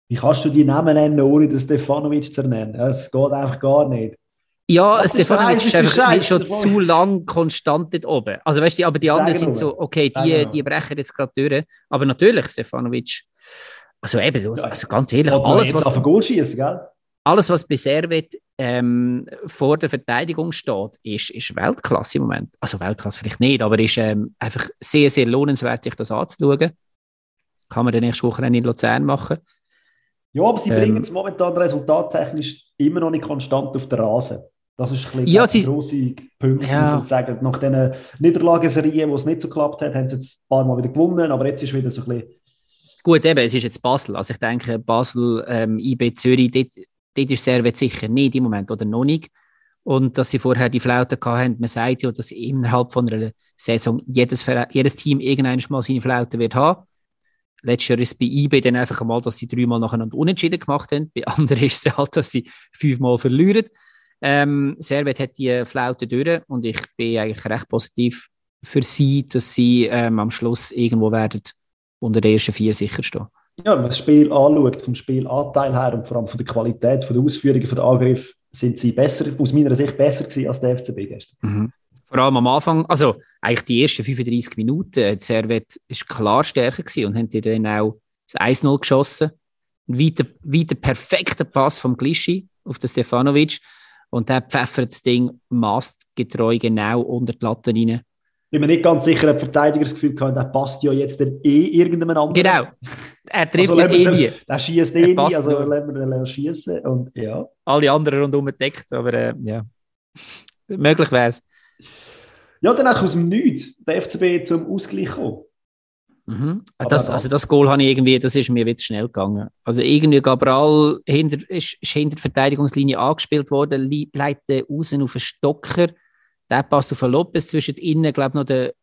Wie kannst du die Namen nennen, ohne den Stefanovic zu nennen? Es geht einfach gar nicht. Ja, Das ist Stefanovic ist ist einfach Scheiße, schon zu lang konstant dort oben. Also, weißt du, aber die anderen sind wir. so, okay, die, wir. die brechen jetzt gerade durch. Aber natürlich, Stefanovic, also eben, also ganz ehrlich, alles was, alles, was bei Servet ähm, vor der Verteidigung steht, ist, ist Weltklasse im Moment. Also Weltklasse vielleicht nicht, aber ist ähm, einfach sehr, sehr lohnenswert, sich das anzuschauen. Kann man dann nächste Woche in Luzern machen. Ja, aber sie Ähm. bringen es momentan resultattechnisch immer noch nicht konstant auf den Rasen. Das ist ein Ja, sie- grosse Punkt, Ja. muss ich sagen. Nach diesen Niederlagenserien, wo es nicht so geklappt hat, haben sie jetzt ein paar Mal wieder gewonnen, aber jetzt ist wieder so ein bisschen... Gut, eben, es ist jetzt Basel. Also ich denke, Basel, ähm, IB Zürich, dort, dort ist Servet sicher nicht im Moment oder noch nicht. und dass sie vorher die Flaute hatten. Man sagt ja, dass innerhalb von einer Saison jedes, jedes Team irgendwann mal seine Flaute wird haben. Letztes Jahr ist es bei IB dann einfach einmal, dass sie dreimal nacheinander unentschieden gemacht haben. Bei anderen ist es halt, dass sie fünfmal verlieren. Ähm, Servet hat die Flaute durch und ich bin eigentlich recht positiv für sie, dass sie ähm, am Schluss irgendwo werden unter den ersten vier sicher stehen. Ja, wenn man das Spiel anschaut, vom Spielanteil her und vor allem von der Qualität, von der Ausführungen, von der Angriff, sind sie besser, aus meiner Sicht besser gewesen als der FCB gestern. Mhm. Vor allem am Anfang, also eigentlich die ersten 35 Minuten, äh, Servet ist klar stärker gewesen und haben dann auch das 1-0 geschossen. Ein weiter, weiter perfekter Pass vom Glischi auf den Stefanovic und der pfeffert das Ding maßgetreu genau unter die Latte rein bin mir nicht ganz sicher, ob Verteidiger das Gefühl gehabt, der passt ja jetzt eh irgendeinem anderen. Genau. Er trifft also, ja eh nie. Der schießt eh nie, also lassen wir ihn schießen und ja. Alle anderen rundum entdeckt, aber äh, ja. Möglich wäre es. Ja, dann auch aus dem Nichts der FCB zum Ausgleich kommen. Mhm. Das, also das Goal habe ich irgendwie, das ist mir jetzt schnell gegangen. Also irgendwie Gabriel hinter, ist, ist hinter der Verteidigungslinie angespielt worden, leitet außen auf einen Stocker der passt auf Lopez zwischen innen, glaube ich, noch der,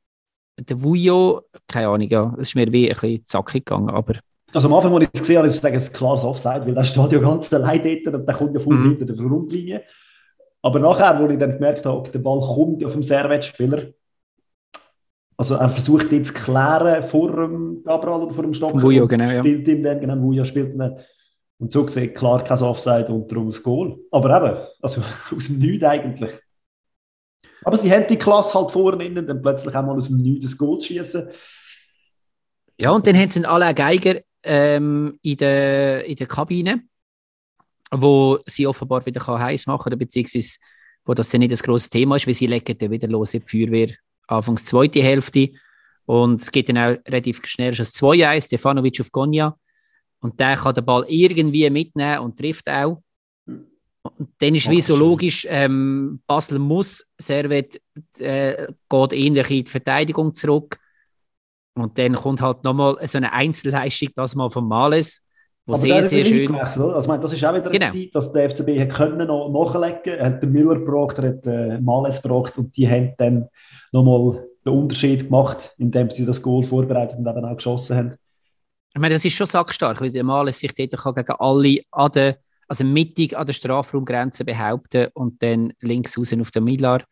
der Vujo. Keine Ahnung, ja. Es ist mir wie ein bisschen zackig gegangen, aber... Also am Anfang, als ich es gesehen habe, ist es klares Offside, weil der steht ja ganz allein dort und der kommt ja voll mhm. hinter der Grundlinie. Aber nachher, wo ich dann gemerkt habe, ob der Ball kommt auf dem Servet-Spieler, also er versucht jetzt zu klären vor dem Gabriel oder vor dem Stocker. Vujo, genau, ja. Spielt ihn dann, genau, Vujo spielt ihn. Und so gesehen, klar, kein Offside und darum das Goal. Aber eben, also aus dem Nichts eigentlich. Aber sie haben die Klasse halt vorne innen, dann plötzlich auch mal aus dem Nichts das Goal schießen. Ja, und dann haben sie alle Geiger ähm, in, der, in der Kabine, wo sie offenbar wieder heiß machen kann, beziehungsweise wo das dann nicht das große Thema ist, weil sie legen dann wieder los in die Feuerwehr anfangs zweite Hälfte. Und es geht dann auch relativ schnell schon 2-1, Stefanovic auf Gonja. Und der kann den Ball irgendwie mitnehmen und trifft auch. Und dann ist wie so logisch, ähm, Basel muss, Servet äh, geht eher in die Verteidigung zurück. Und dann kommt halt nochmal so eine Einzelleistung, das mal von Males, wo Aber sehr, sehr schön... Also, ich meine, das ist auch wieder genau. Zeit, dass der FCB können noch nachlegen Er hat den Müller gebraucht, er hat äh, Males gebraucht und die haben dann nochmal den Unterschied gemacht, indem sie das Goal vorbereitet und eben auch geschossen haben. Ich meine, das ist schon sackstark, weil der Males sich dort gegen alle an der also mittig an der Strafraumgrenze behaupten und dann links raus auf den Millar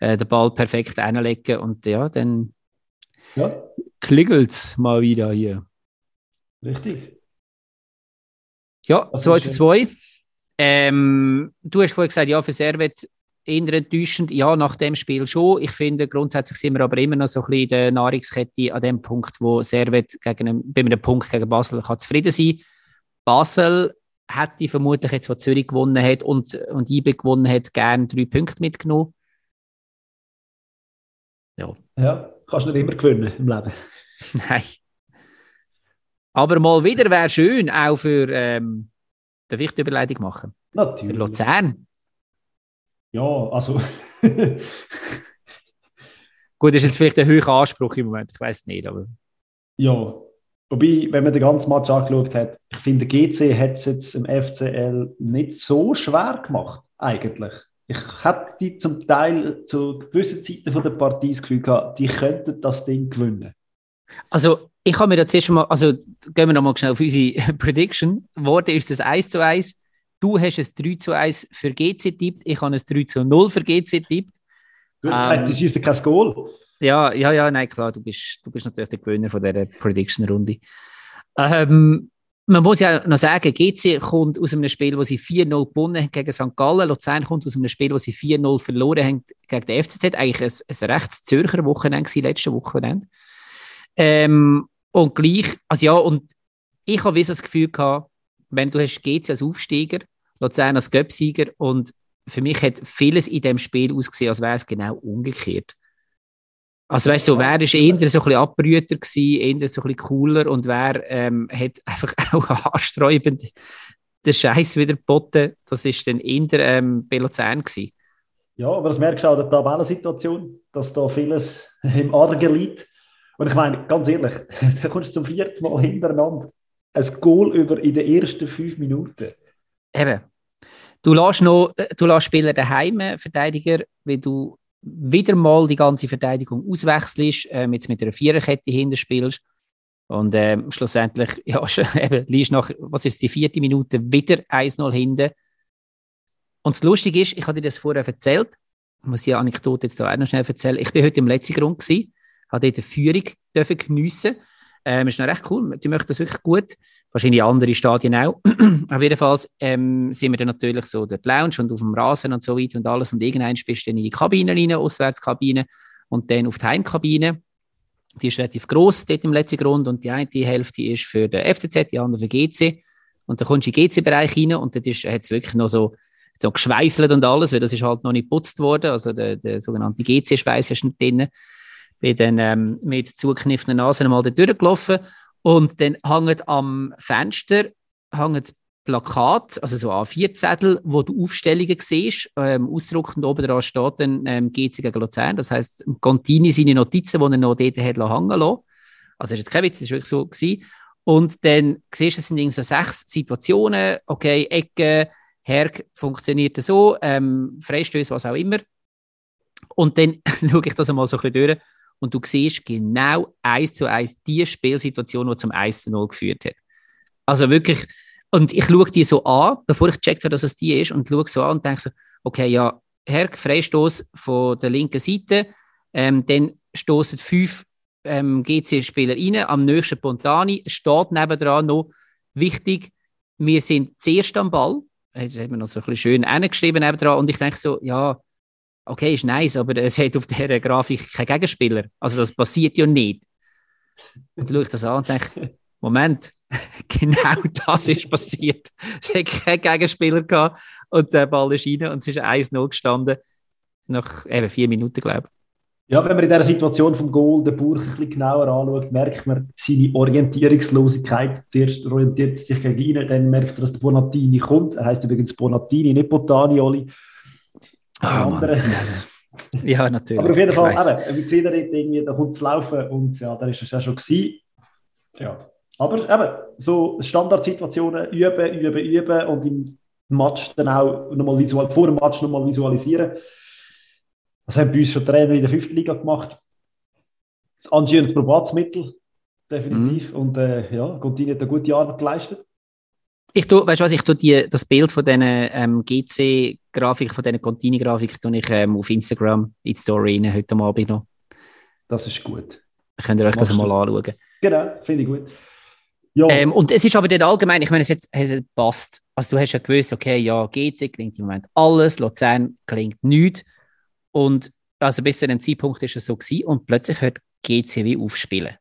äh, den Ball perfekt einlegen und ja, dann ja. klingelt es mal wieder hier. Richtig. Ja, 2 zu 2. Ähm, du hast vorhin gesagt, ja, für Servet eher enttäuschend. Ja, nach dem Spiel schon. Ich finde, grundsätzlich sind wir aber immer noch so ein bisschen in der Nahrungskette an dem Punkt, wo Servet gegen einen, bei einem Punkt gegen Basel kann zufrieden sein Basel hätte vermutlich jetzt, wo Zürich gewonnen hat und, und IB gewonnen hat, gerne drei Punkte mitgenommen. Ja. Ja, kannst nicht immer gewinnen im Leben. Nein. Aber mal wieder wäre schön, auch für, ähm, darf ich die Überleitung machen? Natürlich. Für Luzern. Ja, also. Gut, das ist jetzt vielleicht ein höherer Anspruch im Moment, ich weiß nicht, aber. Ja, Wobei, wenn man den ganzen Match angeschaut hat, ich finde, GC hat es jetzt im FCL nicht so schwer gemacht, eigentlich. Ich hatte zum Teil zu gewissen Zeiten von der Partie das Gefühl gehabt, die könnten das Ding gewinnen. Also, ich habe mir jetzt erst mal, also gehen wir nochmal schnell auf unsere Prediction. Worte ist es 1 zu 1. Du hast es 3 zu 1 für GC tippt, ich habe es 3 zu 0 für GC tippt. Du hast gesagt, ähm, das ist kein Goal. Ja, ja, ja, nein, klar, du bist, du bist natürlich der Gewinner von dieser Prediction-Runde. Ähm, man muss ja noch sagen, GC kommt aus einem Spiel, wo sie 4-0 gewonnen haben gegen St. Gallen. Luzern kommt aus einem Spiel, wo sie 4-0 verloren haben gegen den FCZ. Eigentlich ein, ein rechts Zürcher Wochenende gewesen, letzte Wochenende. Ähm, und gleich, also ja, und ich habe so das Gefühl gehabt, wenn du hast GC als Aufsteiger, Luzern als Göpsieger und für mich hat vieles in dem Spiel ausgesehen, als wäre es genau umgekehrt. Also weißt du, so, wer ist eher so ein bisschen abbrüter gewesen, eher so ein bisschen cooler und wer ähm, hat einfach auch ansträubend den Scheiß wieder geboten, das ist dann eher ähm, bei Luzern gewesen. Ja, aber das merkst du auch in der Tabellensituation, dass da vieles im Argen liegt. Und ich meine, ganz ehrlich, da kommst du zum vierten Mal hintereinander ein Goal über in den ersten fünf Minuten. Eben. Du lässt, noch, du lässt Spieler daheim, Verteidiger, weil du wieder mal die ganze Verteidigung auswechselst, äh, jetzt mit einer Viererkette hinten spielst. Und äh, schlussendlich, ja, eben, liegst nach, was ist die vierte Minute, wieder 1-0 hinten. Und das Lustige ist, ich habe dir das vorher erzählt, ich muss die Anekdote jetzt auch noch schnell erzählen. Ich war heute im letzten Grund, gewesen, habe dort eine Führung dürfen geniessen. Ähm, ist noch recht cool, die möchten das wirklich gut. Wahrscheinlich andere Stadien auch. Aber jedenfalls ähm, sind wir dann natürlich so dort Lounge und auf dem Rasen und so weiter und alles. Und irgendwann bist du dann in die Kabine rein, Auswärtskabine und dann auf die Heimkabine. Die ist relativ groß dort im letzten Grund und die eine Hälfte ist für den FCZ, die andere für GC. Und dann kommst du in den GC-Bereich rein und dort hat es wirklich noch so, so geschweißelt und alles, weil das ist halt noch nicht geputzt worden. Also der, der sogenannte GC-Schweiß ist nicht drin. Bin dann ähm, mit zugekniffenen Nasen mal da durchgelaufen und dann hängt am Fenster hängt Plakat, also so A4-Zettel, wo du Aufstellungen siehst. Ähm, ausdruckend oben dran steht dann ähm, GC gegen Luzern. Das heisst, Contini seine Notizen, die er noch dort hat hängen lassen. Also, ist jetzt kein Witz, das war wirklich so. Gewesen. Und dann siehst du, es sind so sechs Situationen. Okay, Ecke, Herg funktioniert so, ähm, Freistöße, was auch immer. Und dann schaue ich das einmal so ein bisschen durch und du siehst genau eins zu eins die Spielsituation, die zum 1 zu 0 geführt hat. Also wirklich, und ich schaue die so an, bevor ich checkt habe, dass es die ist, und schaue so an und denke so, okay, ja, Herr, Freistoß von der linken Seite, ähm, dann stoßen fünf ähm, GC-Spieler rein, am nächsten Pontani, steht nebendran noch, wichtig, wir sind zuerst am Ball, das hat man noch so ein bisschen schön geschrieben nebendran, und ich denke so, ja, okay, ist nice, aber es hat auf dieser Grafik keinen Gegenspieler. Also das passiert ja nicht. Und dann schaue ich das an und denke, Moment, genau das ist passiert. Es hat keinen Gegenspieler gehabt und der Ball ist rein und es ist 1-0 gestanden. Nach eben vier Minuten, glaube ich. Ja, wenn man in dieser Situation vom Goal den Burg ein bisschen genauer anschaut, merkt man seine Orientierungslosigkeit. Zuerst orientiert er sich gegen ihn, dann merkt er, dass der Bonatini kommt. Er heißt übrigens Bonatini, nicht Botani, Oli. Ah. Ja, natürlich. Aber auf jeden Fall, eben, sehen dort irgendwie, da kommt zu laufen und ja, da ist es ja schon gewesen. Ja. Aber eben, so Standardsituationen üben, üben, üben und im Match dann auch nochmal visual, vor dem Match nochmal visualisieren. Das haben bei uns schon Trainer in der fünften Liga gemacht. Anscheinend Probatsmittel, definitiv. Mhm. Und äh, ja, Contini hat eine gute Arbeit geleistet. Ich tue, weißt du was, ich tue die, das Bild von diesen ähm, GC-Grafiken, von diesen Contini-Grafiken, ich ähm, auf Instagram in die Story rein, heute Abend noch. Das ist gut. Könnt ihr euch das mal anschauen. Genau, finde ich gut. Ja. Ähm, und es ist aber nicht allgemein, ich meine, es, es passt. Also du hast ja gewusst, okay, ja, GC klingt im Moment alles, Luzern klingt nichts. Und also bis zu dem Zeitpunkt ist es so gewesen und plötzlich hört GCW aufspielen.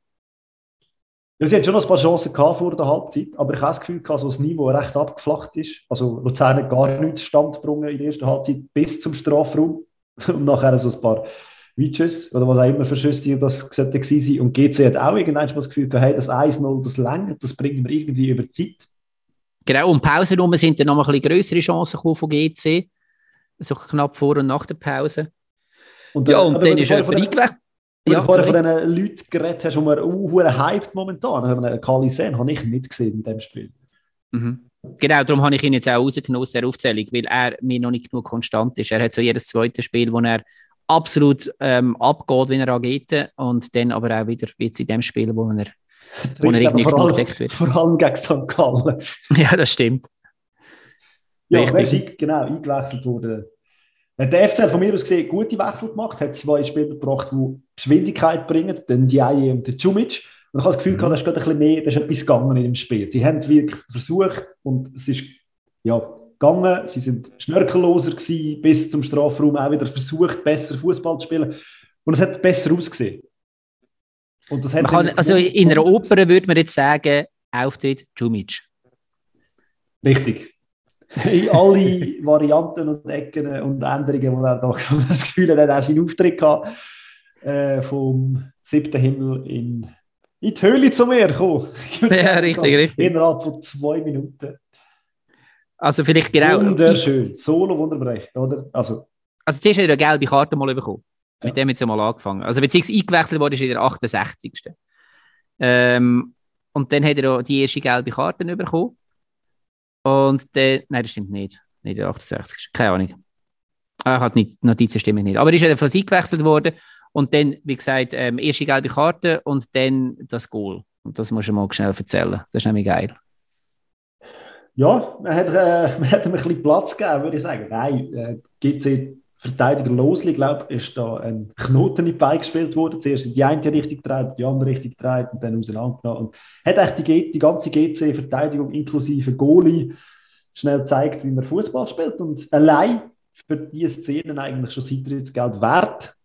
Ja, sie hat schon noch ein paar Chancen gehabt vor der Halbzeit, aber ich habe das Gefühl, dass das Niveau recht abgeflacht ist. Also Luzern hat gar nichts stand gebrungen in der ersten Halbzeit bis zum Strafraum und nachher so ein paar Weitschuss oder was auch immer für Schüsse das sollte sein. Und GC hat auch irgendwann das Gefühl gehabt, hey, das 1-0, das längert, das bringen wir irgendwie über die Zeit. Genau, und Pause rum sind dann noch ein bisschen größere Chancen von GC, so knapp vor und nach der Pause. Und, ja, und dann ist er eingewechselt. Ja, du vorher von diesen Leuten geredet hast, die man uh, hyped momentan. Kali Sen habe ich nicht gesehen in diesem Spiel. Mhm. Genau, darum habe ich ihn jetzt auch rausgenommen aus der Aufzählung, weil er mir noch nicht genug konstant ist. Er hat so jedes zweite Spiel, wo er absolut ähm, abgeht, wenn er agiert und dann aber auch wieder jetzt in dem Spiel, wo er, wo er irgendwie genug gedeckt wird. Vor allem gegen St. Gallen. Ja, das stimmt. Ja, Richtig. genau eingewechselt worden der FCL von mir aus gesehen gute Wechsel gemacht, hat zwei Spieler gebracht, die Geschwindigkeit bringen, den Diaye und den Cumic. Und ich habe das Gefühl, mhm. da ist gerade ein bisschen mehr, da ist etwas gegangen in dem Spiel. Sie haben wirklich versucht und es ist ja, gegangen. Sie sind schnörkelloser gewesen, bis zum Strafraum auch wieder versucht, besser Fußball zu spielen. Und es hat besser ausgesehen. Und das hat kann, also in einer Oper würde man jetzt sagen, Auftritt Cumic. Richtig in alle Varianten und Ecken und Änderungen, die er da das Gefühl hat, er hat auch seinen Auftritt gehabt, äh, vom siebten Himmel in, in die Höhle zu mir gekommen. Ja, richtig, richtig. Innerhalb von zwei Minuten. Also vielleicht genau... Wunderschön, solo wunderbrecht, oder? Also, also zuerst hat er eine gelbe Karte mal bekommen. Ja. Mit dem jetzt mal angefangen. Also beziehungsweise eingewechselt wurde ist in der 68. Ähm, und dann hat er auch die erste gelbe Karte bekommen. Und dann, nein, das stimmt nicht. Nicht der 68. Keine Ahnung. Ah, hat nicht, Notizen stimmen nicht. Aber er ist ja von eingewechselt worden und dann, wie gesagt, ähm, erste gelbe Karte und dann das Goal. Und das muss ich mal schnell erzählen. Das ist nämlich geil. Ja, man hat, äh, man hat ihm ein bisschen Platz gegeben, würde ich sagen. Nein, äh, GC Verteidiger Losli, glaube ich, ist da ein Knoten in die gespielt worden. Zuerst in die eine Richtung gedreht, die andere Richtung gedreht und dann auseinandergenommen. Und hat eigentlich die, die ganze GC-Verteidigung inklusive Goalie schnell gezeigt, wie man Fußball spielt. Und allein für diese Szenen eigentlich schon Eintrittsgeld wert.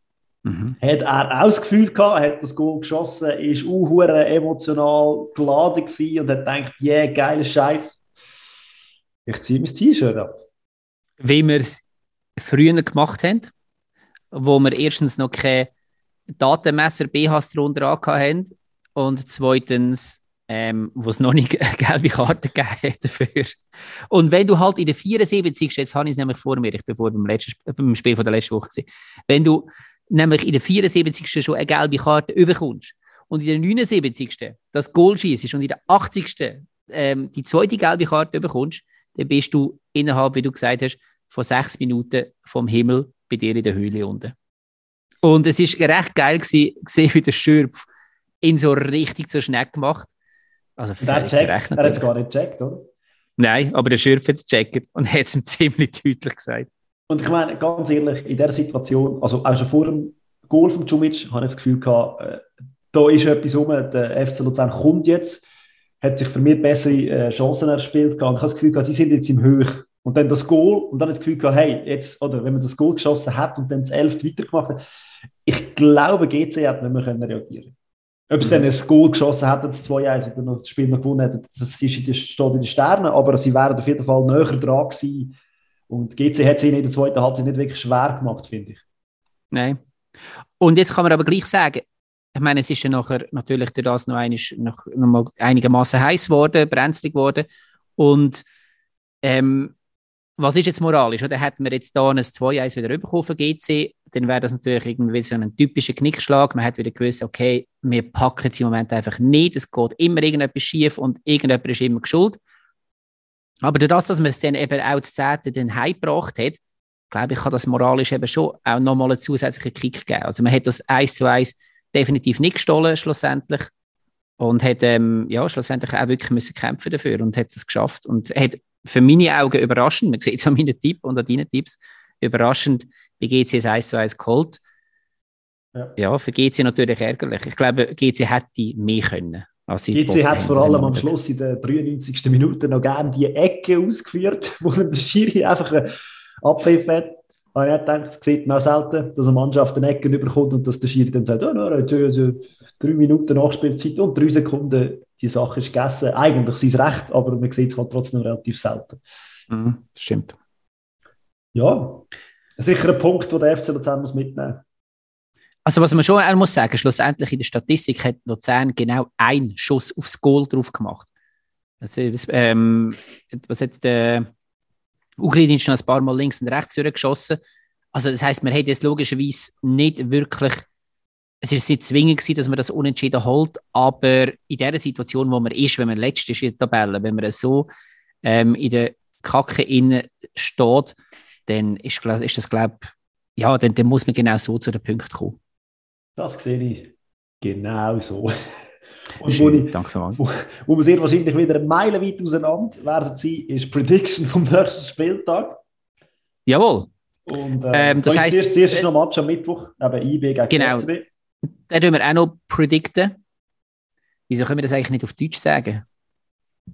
Mhm. Hat er auch das Gefühl gehabt, hat das Goal geschossen, ist auch emotional geladen gewesen und hat gedacht, yeah, geiler Scheiß. Ich ziehe mein T-Shirt ab. Wie wir es früher gemacht haben, wo wir erstens noch keine Datenmesser BHs darunter haben und zweitens, ähm, wo es noch nicht eine gelbe Karte gegeben hat dafür. Und wenn du halt in der 74. jetzt habe ich es nämlich vor mir, ich bin vor beim, letzten, beim Spiel von der letzten Woche gewesen, wenn du nämlich in der 74. schon eine gelbe Karte überkommst und in der 79. das Goal schießt und in der 80. Ähm, die zweite gelbe Karte bekommst, dann bist du innerhalb, wie du gesagt hast, von sechs Minuten vom Himmel bei dir in der Höhle unten. Und es ist recht geil gewesen, gesehen, wie der Schürpf ihn so richtig zur Schnecke gemacht. Also er, checkt, er hat es gar nicht gecheckt, oder? Nein, aber der Schürpf hat es gecheckt und hat es ihm ziemlich deutlich gesagt. Und ich meine, ganz ehrlich, in dieser Situation, also auch schon vor dem Goal von Djumic, habe ich das Gefühl gehabt, äh, da ist etwas rum, der FC Luzern kommt jetzt, hat sich für mich bessere äh, Chancen erspielt. Ich habe das Gefühl gehabt, sie sind jetzt im Höch. Und dann das Goal und dann das Gefühl gehabt, hey, jetzt, oder wenn man das Goal geschossen hat und dann das 11 weitergemacht hat, ich glaube, GC hat nicht mehr können reagieren Ob sie mhm. dann ein Goal geschossen hätten, das 2-1 oder das Spiel noch gewonnen hätten, das ist in der, steht in den Sternen, aber sie wären auf jeden Fall näher dran gewesen. Und GC hat es in der zweiten Halbzeit nicht wirklich schwer gemacht, finde ich. Nein. Und jetzt kann man aber gleich sagen, ich meine, es ist ja nachher natürlich durch das noch, einiges, noch, noch einigermaßen heiß geworden, brenzlig geworden. Und ähm, was ist jetzt moralisch? Oder hätten wir jetzt da ein 2-1 wieder bekommen GC, dann wäre das natürlich irgendwie so ein typischer Knickschlag. Man hat wieder gewusst, okay, wir packen es im Moment einfach nicht. Es geht immer irgendetwas schief und irgendjemand ist immer geschuld. Aber durch das, dass man es dann eben auch zu 10. dann heimgebracht hat, glaube ich, kann das moralisch eben schon auch nochmal einen zusätzlichen Kick geben. Also man hat das 1 zu 1 definitiv nicht gestohlen, schlussendlich. Und hat ähm, ja, schlussendlich auch wirklich müssen kämpfen dafür und hat es geschafft. Und hat für meine Augen überraschend, man sieht es an meinen Tipp und an deinen Tipps, überraschend bei GC 1 zu 1 geholt. Ja. ja, für GC natürlich ärgerlich. Ich glaube, GC hätte mehr können. GC hat vor allem am Schluss in der 93. Minute noch gerne die Ecke ausgeführt, wo der Schiri einfach Abpfiff hat. Aber ich gedacht, es sieht man auch selten, dass eine Mannschaft eine Ecke überkommt und dass der Schiri dann sagt, oh, no, no, drei Minuten Nachspielzeit und drei Sekunden die Sache ist gegessen. Eigentlich sein Recht, aber man sieht es halt trotzdem relativ selten. Mhm, stimmt. Ja, sicher ein Punkt, den der FC Luzern muss mitnehmen muss. Also was man schon auch muss sagen, schlussendlich in der Statistik hat Luzern genau einen Schuss aufs Goal drauf gemacht. Das, ähm, was hat der Ukrainisch schon ein paar Mal links und rechts geschossen. Also das heißt, man hat jetzt logischerweise nicht wirklich es ist nicht zwingend gewesen, dass man das unentschieden holt, aber in der Situation, wo man ist, wenn man letzte ist in der Tabelle, wenn man so ähm, in der Kacke innen steht, dann ist, ist das, glaube ich, ja, dann, dann muss man genau so zu den Punkten kommen. Das sehe ich genau so. Und Schön, wo, ich, danke wo, wo wir sehr wahrscheinlich wieder meilenweit auseinander werden sein, ist Prediction vom nächsten Spieltag. Jawohl. Und, äh, ähm, das heißt, zuerst, zuerst ist noch Match am Mittwoch, eben IB gegen genau. FCB. Den tun wir auch noch predikten. Wieso können wir das eigentlich nicht auf Deutsch sagen?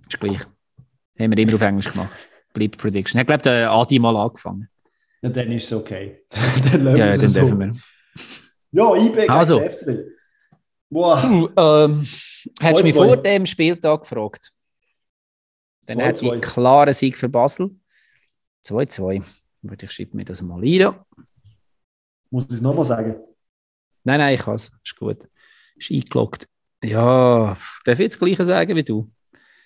Ist gleich. Haben wir immer auf Englisch gemacht. Bleibt Prediction. Ich glaube, der Adi mal angefangen. Ja, dann ist es okay. dann ja, dann so. dürfen wir. Ja, IB also. FCB. Wow. Du, ähm, hättest du mich vor dem Spieltag gefragt. Dann hätte ich klaren Sieg für Basel. 2-2. Ich schreibe mir das mal rein. Muss ich es nochmal sagen? Nein, nein, ich kann es. Ist gut. Ist eingeloggt. Ja, darf ich jetzt das Gleiche sagen wie du?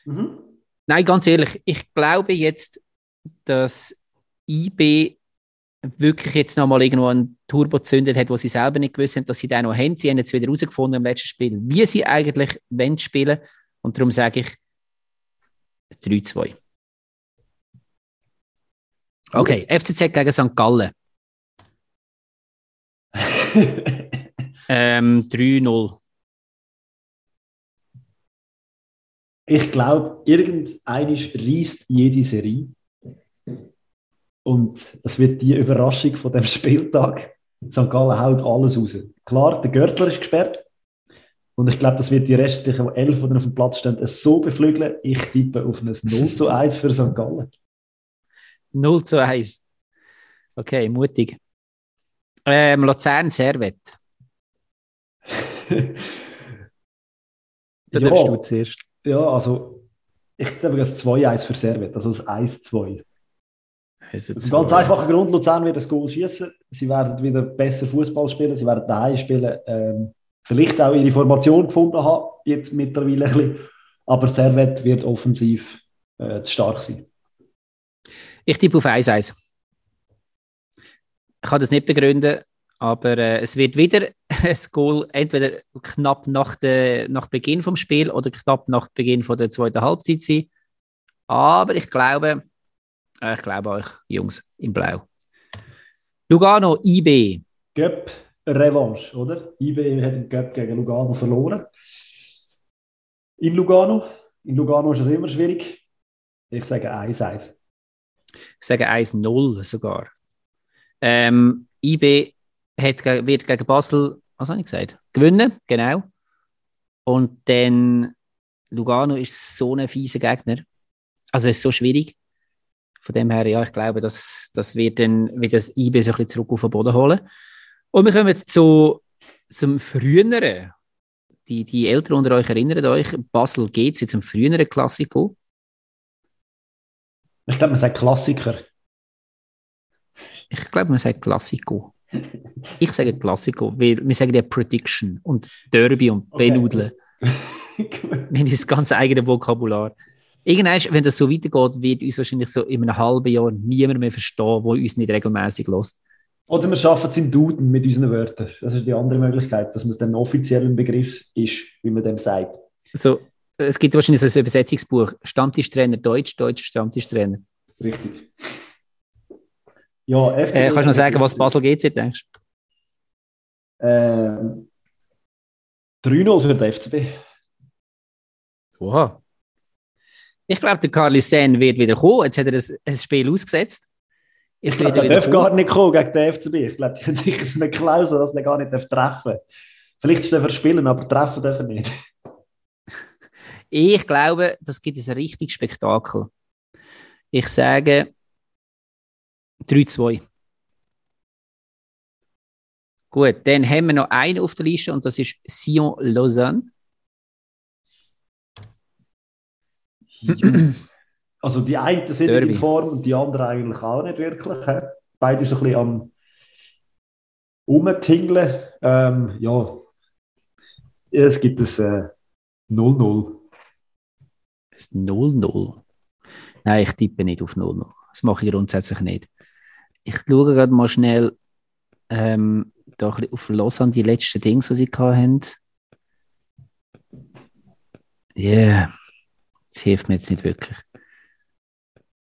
Mhm. Nein, ganz ehrlich, ich glaube jetzt, dass IB wirklich jetzt nochmal irgendwo einen Turbo gezündet hat, wo sie selber nicht gewusst haben, dass sie den noch haben. Sie haben jetzt wieder herausgefunden im letzten Spiel, wie sie eigentlich wollen spielen. Und darum sage ich 3-2. Okay, FCZ gegen St. Gallen. ähm, 3-0. Ich glaube, irgendeinisch reißt jede Serie. Und das wird die Überraschung von dem Spieltag. St. Gallen haut alles raus. Klar, der Görtler ist gesperrt. Und ich glaube, das wird die restlichen elf, die auf dem Platz stehen, so beflügeln. Ich tippe auf ein 0 zu 1 für St. Gallen. 0 zu 1. Okay, mutig. Ähm, Luzern Servet. da ja, darfst du zuerst. Ja, also ich glaube, das 2-1 für Servet, also das 1-2. Aus einem ganz einfachen Grund, Luzern wird das Goal schießen. Sie werden wieder besser Fußball spielen, sie werden daheim spielen. Ähm, vielleicht auch ihre Formation gefunden haben, jetzt mittlerweile ein bisschen. Aber Servet wird offensiv äh, zu stark sein. Ich tippe auf 1-1. Ich kann das nicht begründen, aber äh, es wird wieder ein Goal entweder knapp nach, der, nach Beginn vom Spiel oder knapp nach Beginn von der zweiten Halbzeit sein. Aber ich glaube, ich glaube euch, Jungs, im Blau. Lugano, IB. Göpp, Revanche, oder? IB hat den Göpp gegen Lugano verloren. In Lugano. In Lugano ist es immer schwierig. Ich sage 1-1. Ich sage 1-0 sogar. Ähm, IB hat, wird gegen Basel, was habe ich gesagt? Gewinnen, genau. Und dann Lugano ist so ein fieser Gegner. Also es ist so schwierig. Von dem her, ja, ich glaube, das, das wird dann wieder das IB so ein bisschen zurück auf den Boden holen. Und wir kommen zu, zum früheren. Die, die Eltern unter euch erinnern euch, Basel geht jetzt zum früheren Klassiko. Ich glaube, man sagt Klassiker. Ich glaube, man sagt Klassiko. Ich sage Klassiko, weil wir sagen ja Prediction und Derby und Okay. Benudeln. Wir haben das ganz eigene Vokabular. Irgendwann, wenn das so weitergeht, wird uns wahrscheinlich so in einem halben Jahr niemand mehr verstehen, der uns nicht regelmäßig lässt. Oder wir schaffen es im Duden mit unseren Wörtern. Das ist die andere Möglichkeit, dass man dann offiziell ein Begriff ist, wie man dem sagt. So, es gibt wahrscheinlich so ein Übersetzungsbuch: Stammtischtrainer Deutsch, Deutsch Stammtischtrainer. Richtig. Ja, Äh, kannst du noch sagen, was Basel GC denkst? Ähm, 3-0 für den FCB. Oha. Ich glaube, der Carly Sen wird wieder kommen. Jetzt hat er ein, ein Spiel ausgesetzt. Ich Jetzt glaube, wird er darf kommen. gar nicht kommen gegen den FCB. Ich glaube, die haben sicher so eine Klausel, dass er gar nicht treffen darf. Vielleicht darf er spielen, aber treffen darf er nicht. Ich glaube, das gibt ein richtiges Spektakel. Ich sage 3-2. Gut, dann haben wir noch einen auf der Liste und das ist Sion Lausanne. Also die einen sind Derby. in Form und die anderen eigentlich auch nicht wirklich. hä? Beide so ein bisschen am Umtingeln. Ähm, ja, es gibt ein äh, 0-0. Das ist 0-0. Nein, ich tippe nicht auf 0-0. Das mache ich grundsätzlich nicht. Ich schaue gerade mal schnell ähm, da ein bisschen auf Lausanne, die letzten Dings, die sie hatten. Ja, yeah. Das hilft mir jetzt nicht wirklich.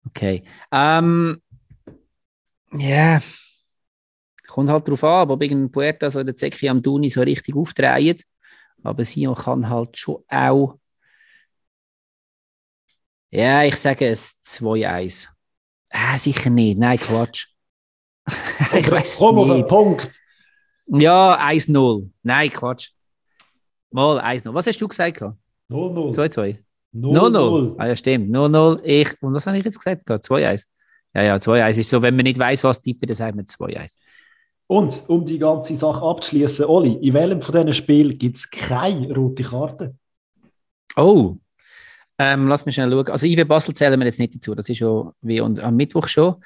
Okay. Ähm, ja, kommt halt darauf an, ob irgendein Puerta so der Zeki am Duni so richtig aufdreht. Aber Sion kann halt schon auch ja, ich sage es 2-1. Ah, sicher nicht. Nein, Quatsch. ich weiß Komm nicht. Punkt. Ja, 1-0. Nein, Quatsch. Mal 1-0. Was hast du gesagt? 0-0. 2-2. 0-0. 0-0. Ah, ja, stimmt. 0-0. Ich. Und was habe ich jetzt gesagt? 2-1. Ja, ja, 2-1 ist so, wenn man nicht weiß, was tippen, dann sagt man 2-1. Und um die ganze Sache abzuschließen, Oli, in welchem von diesen Spielen gibt es keine rote Karte? Oh. Ähm, lass mich schnell schauen. Also IB Basel zählen wir jetzt nicht dazu. Das ist schon wie und am Mittwoch schon.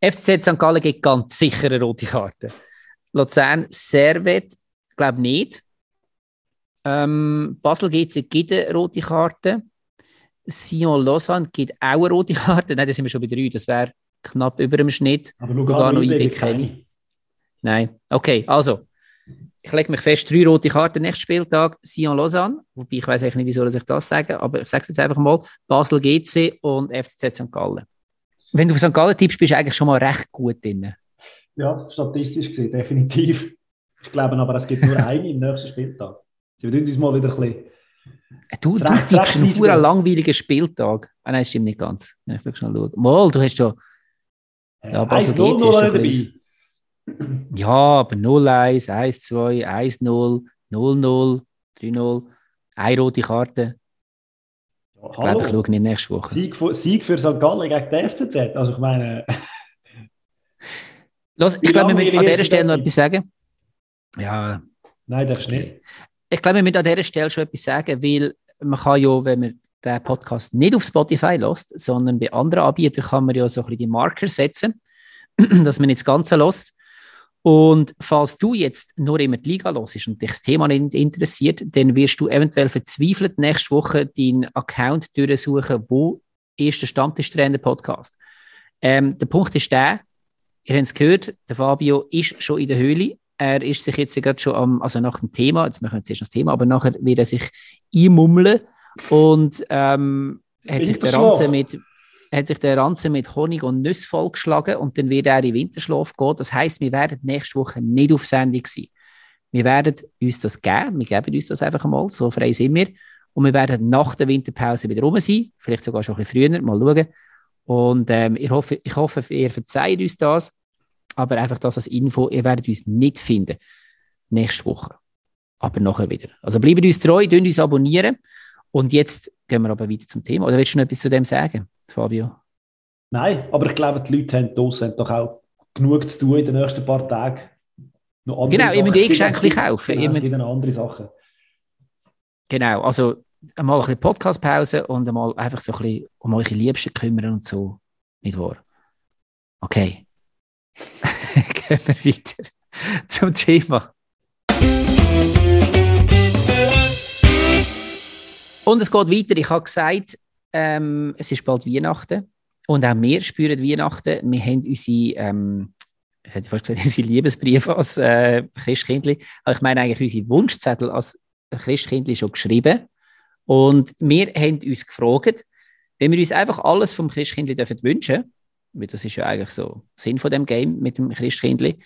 FCZ St. Gallen gibt ganz sicher eine rote Karte. Luzern Servet, glaube nicht. Ähm, Basel gibt eine rote Karte. Sion Lausanne gibt auch eine rote Karte. Nein, da sind wir schon bei drei. Das wäre knapp über dem Schnitt. Aber Lugano, IB IB kenne keine. Nein. Okay, also. Ich lege mich fest, drei rote Karten nächsten Spieltag, Sion Lausanne, wobei ich weiß eigentlich nicht, wieso ich das sage, aber ich sage es jetzt einfach mal, Basel GC und FCZ St. Gallen. wenn du auf St. Gallen tippst, bist du eigentlich schon mal recht gut drin. Ja, statistisch gesehen, definitiv. Ich glaube aber, es gibt nur einen im nächsten Spieltag. Sie würden uns mal wieder ein bisschen. Du, du tippst einen recht pure weise- langweiligen Spieltag. Ah, nein, stimmt nicht ganz. Ich wirklich schnell schaue. Mal, du hast schon. Ja, Basel GC ist dabei. ein Ja, aber 0-1, 1-2, 1-0, 0-0, 3-0. Eine rote Karte. Ich glaube, ich schaue nicht nächste Woche. Sieg, für- Sieg für St. Gallen gegen die FCZ. Also ich meine, Los, ich glaube, wir müssen an dieser Stelle noch etwas sagen. Ja, nein, darfst du nicht. Ich glaube, wir müssen an dieser Stelle schon etwas sagen, weil man kann ja, wenn man den Podcast nicht auf Spotify lässt, sondern bei anderen Anbietern kann man ja so ein bisschen die Marker setzen, dass man nicht das Ganze lässt. Und falls du jetzt nur immer die Liga hörst und dich das Thema nicht interessiert, dann wirst du eventuell verzweifelt nächste Woche deinen Account durchsuchen, wo ist der Stammtischtrainer-Podcast. Ähm, der Punkt ist der, ihr habt es gehört, der Fabio ist schon in der Höhle. Er ist sich jetzt gerade schon am, also nach dem Thema, jetzt machen wir zuerst das Thema, aber nachher wird er sich einmummeln und ähm, hat sich der Winterschlaf. Ranze mit hat sich der Ranze mit Honig und Nüsse vollgeschlagen und dann wird er in Winterschlaf gehen. Das heißt, wir werden nächste Woche nicht auf Sendung sein. Wir werden uns das geben, wir geben uns das einfach mal, so frei sind wir. Und wir werden nach der Winterpause wieder rum sein, vielleicht sogar schon ein bisschen früher, mal schauen. Und ähm, ich, hoffe, ich hoffe, ihr verzeiht uns das, aber einfach das als Info, ihr werdet uns nicht finden nächste Woche, aber nachher wieder. Also bleibt uns treu, tun uns abonnieren und jetzt gehen wir aber weiter zum Thema. Oder willst du noch etwas zu dem sagen, Fabio? Nein, aber ich glaube, die Leute haben draussen haben doch auch genug zu tun in den nächsten paar Tagen. Genau, ihr müsst Sachen. eh Geschenke kaufen. Ihr Genau, es müsst- andere Sachen. Genau, also einmal ein bisschen Podcast-Pause und einmal einfach so ein bisschen um eure Liebsten kümmern und so. Nicht wahr? Okay. Gehen wir weiter zum Thema. Und es geht weiter. Ich habe gesagt, ähm, es ist bald Weihnachten. Und auch wir spüren Weihnachten. Wir haben unsere, ähm, ich hätte fast gesagt, unsere Liebesbriefe als äh, Christkindli. Aber ich meine eigentlich unsere Wunschzettel als Christkindli schon geschrieben. Und wir haben uns gefragt, wenn wir uns einfach alles vom Christkindli dürfen weil das ist ja eigentlich so Sinn von dem Game mit dem Christkindli,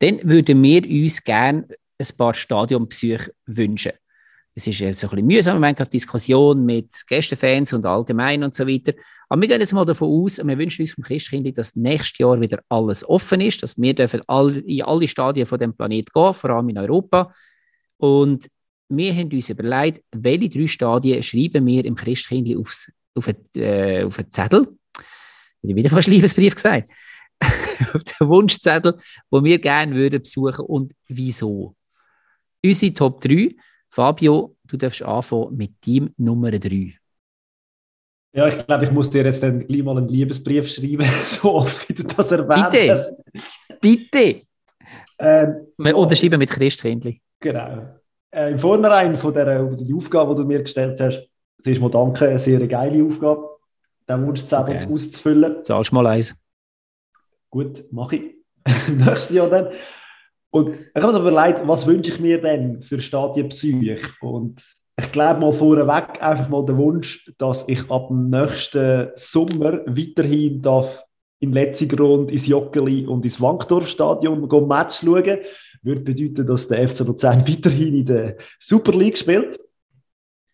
dann würden wir uns gerne ein paar Stadionbesuche wünschen. Es ist jetzt so ein bisschen mühsam, wir haben Diskussion mit Gästefans und allgemein und so weiter. Aber wir gehen jetzt mal davon aus, und wir wünschen uns vom Christkindli, dass nächstes Jahr wieder alles offen ist, dass wir dürfen in alle Stadien von dem Planet gehen, vor allem in Europa. Und wir haben uns überlegt, welche drei Stadien schreiben wir im Christkindli aufs, auf, einen, äh, auf einen Zettel. Ich wieder fast Liebesbrief gesagt. auf den Wunschzettel, wo wir gerne würden besuchen und wieso. Unsere Top 3. Fabio, du darfst anfangen mit Team Nummer 3. Ja, ich glaube, ich muss dir jetzt dann gleich mal einen Liebesbrief schreiben, so oft wie du das erwähnt Bitte. Bitte! Ähm, Wir unterschreiben mit Christkindli. Genau. Äh, Im Vornherein von der, die Aufgabe, die du mir gestellt hast, zuerst mal danke, eine sehr geile Aufgabe, den Wunschzettel Okay. auszufüllen. Zahlst mal eins. Gut, mache ich. Nächstes Jahr dann. Und ich habe mir so überlegt, was wünsche ich mir denn für Stadienbesuche? Und ich glaube mal vorweg einfach mal den Wunsch, dass ich ab dem nächsten Sommer weiterhin darf in Letzigrund, ins Joggeli und ins Wankdorfstadion gehen Match schauen. Würde bedeuten, dass der FC Luzern weiterhin in der Super League spielt.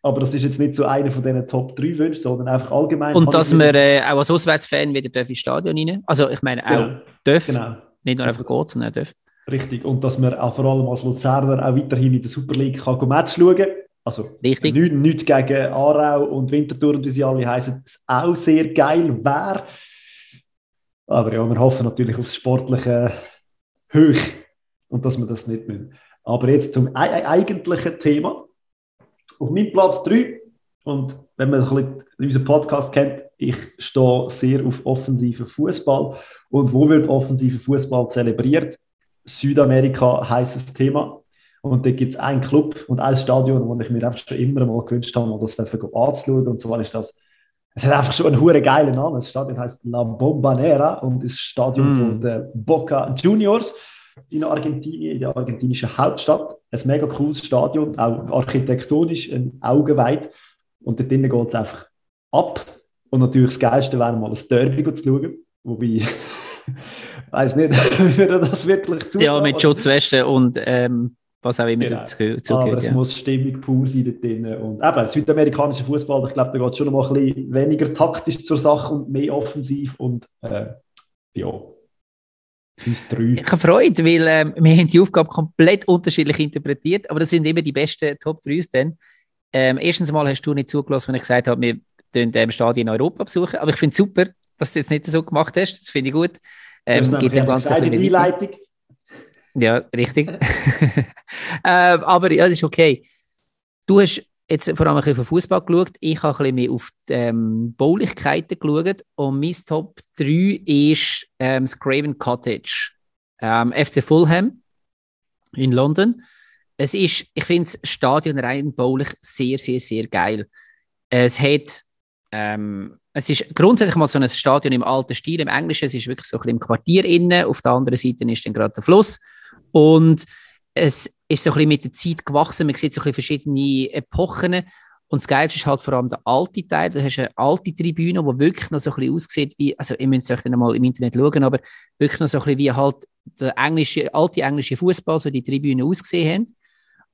Aber das ist jetzt nicht so einer von diesen Top 3 Wünschen, sondern einfach allgemein. Und dass wir äh, auch als Auswärtsfan wieder dürfen ins Stadion rein. Also ich meine auch Genau, dürfen, genau. nicht nur einfach geht, sondern dürfen. Richtig. Und dass man auch vor allem als Luzerner auch weiterhin in der Super League kann Match schauen kann. Also Richtig. nichts nicht gegen Aarau und Winterthur, und wie sie alle heißen, das auch sehr geil wäre. Aber ja, wir hoffen natürlich aufs sportliche Höch und dass wir das nicht müssen. Aber jetzt zum ei- ei- eigentlichen Thema. Auf meinem Platz 3, und wenn man ein bisschen unseren Podcast kennt, ich stehe sehr auf offensiven Fußball. Und wo wird offensiver Fußball zelebriert? Südamerika heißes Thema. Und da gibt es einen Club und ein Stadion, wo ich mir einfach schon immer mal gewünscht habe, das anzuschauen. Und zwar ist das, es hat einfach schon einen hure geilen Namen. Das Stadion heißt La Bombonera und ist das Stadion Mm. von der Boca Juniors in Argentinien, in der argentinischen Hauptstadt. Ein mega cooles Stadion, auch architektonisch, ein Augenweit. Und dort drinnen geht es einfach ab. Und natürlich das Geilste wäre mal ein Derby zu schauen. Wobei, ich weiß nicht, wie wir das wirklich tun. Ja, mit Schutzwesten und ähm, was auch immer genau. dazu gehört. Aber es ja. muss Stimmung pur sein dort drin. Und eben, südamerikanischer Fußball, ich glaube, da geht schon noch mal ein bisschen weniger taktisch zur Sache und mehr offensiv. Und äh, ja, ich habe Freude, weil ähm, wir haben die Aufgabe komplett unterschiedlich interpretiert, aber das sind immer die besten Top 3s dann. Ähm, erstens mal hast du nicht zugelassen, wenn ich gesagt habe, wir den ähm, Stadion in Europa besuchen, aber ich finde es super, dass du es jetzt nicht so gemacht hast, das finde ich gut. Ähm, gibt dem Ganzen eine Einleitung. Ja, richtig. ähm, aber ja, das ist okay. Du hast jetzt vor allem ein bisschen auf Fußball geschaut. Ich habe ein bisschen mehr auf die ähm, Baulichkeiten geschaut. Und mein Top 3 ist ähm, das Craven Cottage. Ähm, FC Fulham in London. Es ist, ich finde das Stadion rein baulich sehr, sehr, sehr geil. Es hat, ähm, es ist grundsätzlich mal so ein Stadion im alten Stil, im Englischen. Es ist wirklich so ein bisschen im Quartier innen. Auf der anderen Seite ist dann gerade der Fluss. Und es ist so ein bisschen mit der Zeit gewachsen. Man sieht so ein bisschen verschiedene Epochen. Und das Geilste ist halt vor allem der alte Teil. Da hast du eine alte Tribüne, die wirklich noch so ein bisschen aussieht wie, also ihr müsst euch dann mal im Internet schauen, aber wirklich noch so ein bisschen wie halt der englische, alte englische Fußball, so die Tribüne ausgesehen haben.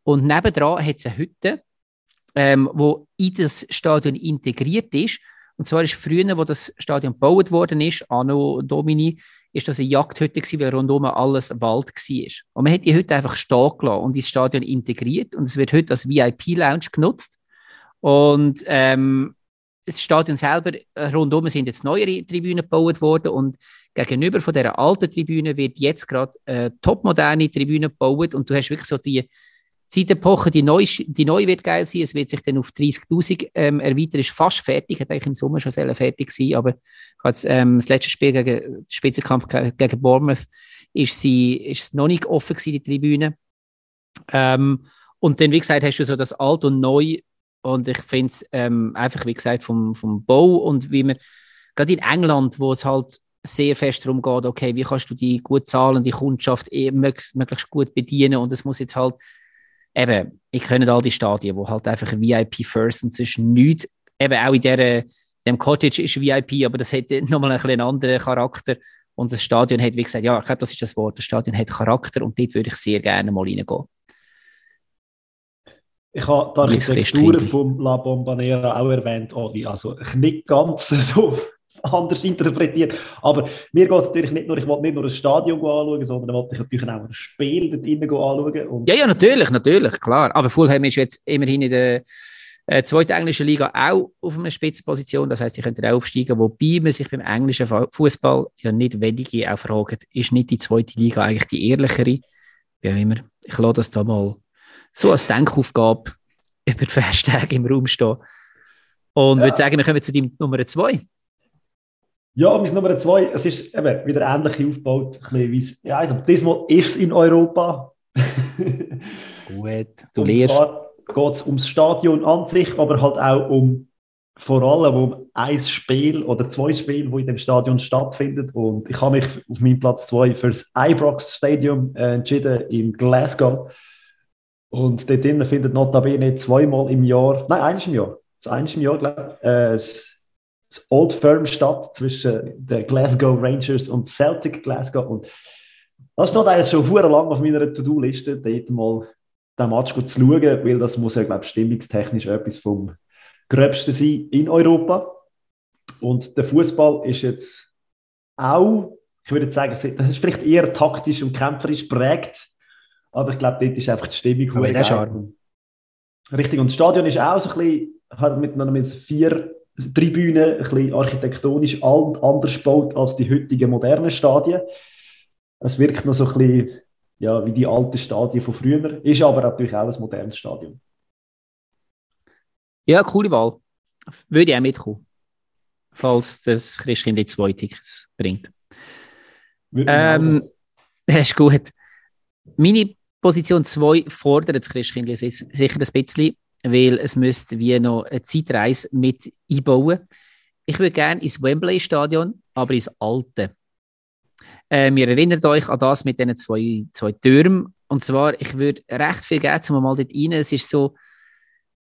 Und nebendran hat es eine Hütte, ähm, wo in das Stadion integriert ist. Und zwar ist früher, wo das Stadion gebaut worden ist, Anno Domini, ist das eine Jagdhütte gewesen, weil rundum alles Wald war. Und man hat die Hütte einfach stehen gelassen und ins Stadion integriert und es wird heute als VIP-Lounge genutzt. Und ähm, das Stadion selber, äh, rundum sind jetzt neuere Tribünen gebaut worden und gegenüber von der alten Tribüne wird jetzt gerade äh, topmoderne Tribüne gebaut und du hast wirklich so die Zeitepoche, die neu, die neu wird geil sein, es wird sich dann auf 30'000 ähm, erweitern, ist fast fertig, hat eigentlich im Sommer schon sehr fertig sein, aber jetzt, ähm, das letzte Spiel gegen Spitzenkampf gegen Bournemouth ist, sie, ist es noch nicht offen gewesen, die Tribüne. Ähm, und dann, wie gesagt, hast du so das Alt und Neu. Und ich finde es ähm, einfach, wie gesagt, vom, vom Bau und wie man, gerade in England, wo es halt sehr fest darum geht, okay, wie kannst du die gut zahlen, die Kundschaft eh möglichst gut bedienen? Und es muss jetzt halt eben, ich kenne all die Stadien, wo halt einfach VIP First und es ist nichts, eben auch in der, dem Cottage ist VIP, aber das hat nochmal ein einen anderen Charakter und das Stadion hat, wie gesagt, ja, ich glaube, das ist das Wort, das Stadion hat Charakter und dort würde ich sehr gerne mal reingehen. Ich habe die Architektur vom La Bombonera auch erwähnt, Oli. Also nicht ganz so anders interpretiert. Aber mir geht es natürlich nicht nur, ich wollte nicht nur ein Stadion anschauen, sondern wollte ich natürlich auch ein Spiel dort drinnen anschauen. Und ja, ja, natürlich, natürlich, klar. Aber Fulham ist jetzt immerhin in der äh, zweiten englischen Liga auch auf einer Spitzenposition. Das heißt, sie könnten auch aufsteigen, wobei man sich beim englischen Fußball ja nicht wenige auch fragen, ist nicht die zweite Liga eigentlich die ehrlichere? Wie auch immer. Ich lasse das da mal so als Denkaufgabe über die Festtage im Raum stehen. Und ja. würde sagen, wir kommen zu deinem Nummer zwei. Ja, mein Nummer zwei, es ist eben wieder ähnlich aufgebaut. Ein bisschen ja, also diesmal ist es in Europa. Gut, du lernst. geht es ums Stadion an sich, aber halt auch um vor allem um ein Spiel oder zwei Spiele, die in dem Stadion stattfinden. Und ich habe mich auf meinem Platz zwei für das Ibrox Stadium äh, entschieden in Glasgow. Und dort drinnen findet notabene zweimal im Jahr, nein, eines im Jahr, eines im Jahr, glaube ich, äh, das Old Firm statt zwischen den Glasgow Rangers und Celtic Glasgow. Und das steht eigentlich schon sehr lang auf meiner To-Do-Liste, dort mal den Match zu schauen, weil das muss ja, glaube ich, stimmungstechnisch etwas vom Gröbsten sein in Europa. Und der Fußball ist jetzt auch, ich würde sagen, das ist vielleicht eher taktisch und kämpferisch prägt, aber ich glaube, dort ist einfach die Stimmung. Aber der Charme. Richtig, und das Stadion ist auch so ein bisschen, hat mit, mit vier Tribüne ein bisschen architektonisch anders gebaut als die heutigen modernen Stadien. Es wirkt noch so ein bisschen ja, wie die alten Stadien von früher, ist aber natürlich auch ein modernes Stadion. Ja, coole Wahl. Würde ich auch mitkommen, falls das Christkind die zwei Tickets bringt. Ähm, das ist gut. Meine Position 2 fordert das Christkind sicher ein bisschen weil es müsste wie noch eine Zeitreise mit einbauen. Ich würde gerne ins Wembley-Stadion, aber ins alte. Äh, wir erinnern euch an das mit diesen zwei, zwei Türmen. Und zwar, ich würde recht viel geben, um mal dort rein. Es ist so,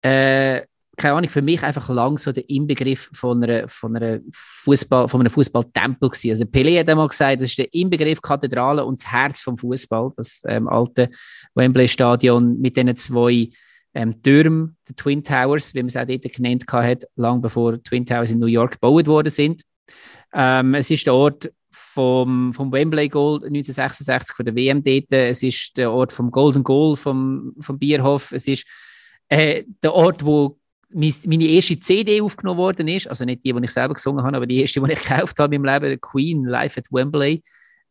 äh, keine Ahnung, für mich einfach lang so der Inbegriff von, einer, von, einem Fußballtempel gewesen. Also Pelé hat einmal gesagt, das ist der Inbegriff Kathedrale und das Herz vom Fußball, das ähm, alte Wembley-Stadion mit diesen zwei ähm, Türmen, die Twin Towers, wie man es auch dort genannt hat, lang bevor Twin Towers in New York gebaut worden sind. Ähm, es ist der Ort vom, vom Wembley Goal 1966 von der WM dort. Es ist der Ort vom Golden Goal vom, vom Bierhof. Es ist äh, der Ort, wo meine erste CD aufgenommen worden ist, also nicht die, die ich selber gesungen habe, aber die erste, die ich gekauft habe im Leben, Queen Live at Wembley.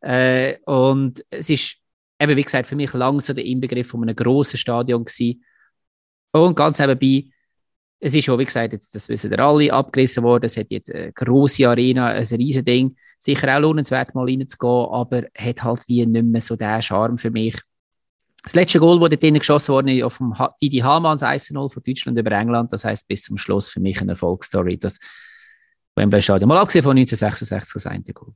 Äh, und es ist eben, wie gesagt, für mich lang so der Inbegriff von einem grossen Stadion gewesen. Und ganz nebenbei, es ist schon, wie gesagt, jetzt, das wissen wir alle, abgerissen worden. Es hat jetzt eine grosse Arena, ein riesen Ding. Sicher auch lohnenswert, mal reinzugehen, aber hat halt wie nicht mehr so den Charme für mich. Das letzte Goal, das dort geschossen wurde, auf dem Didi Hamanns 1-0 von Deutschland über England. Das heißt bis zum Schluss für mich eine Erfolgsstory. Das Wembley Stadion. Mal abgesehen von 1966 das eine Goal.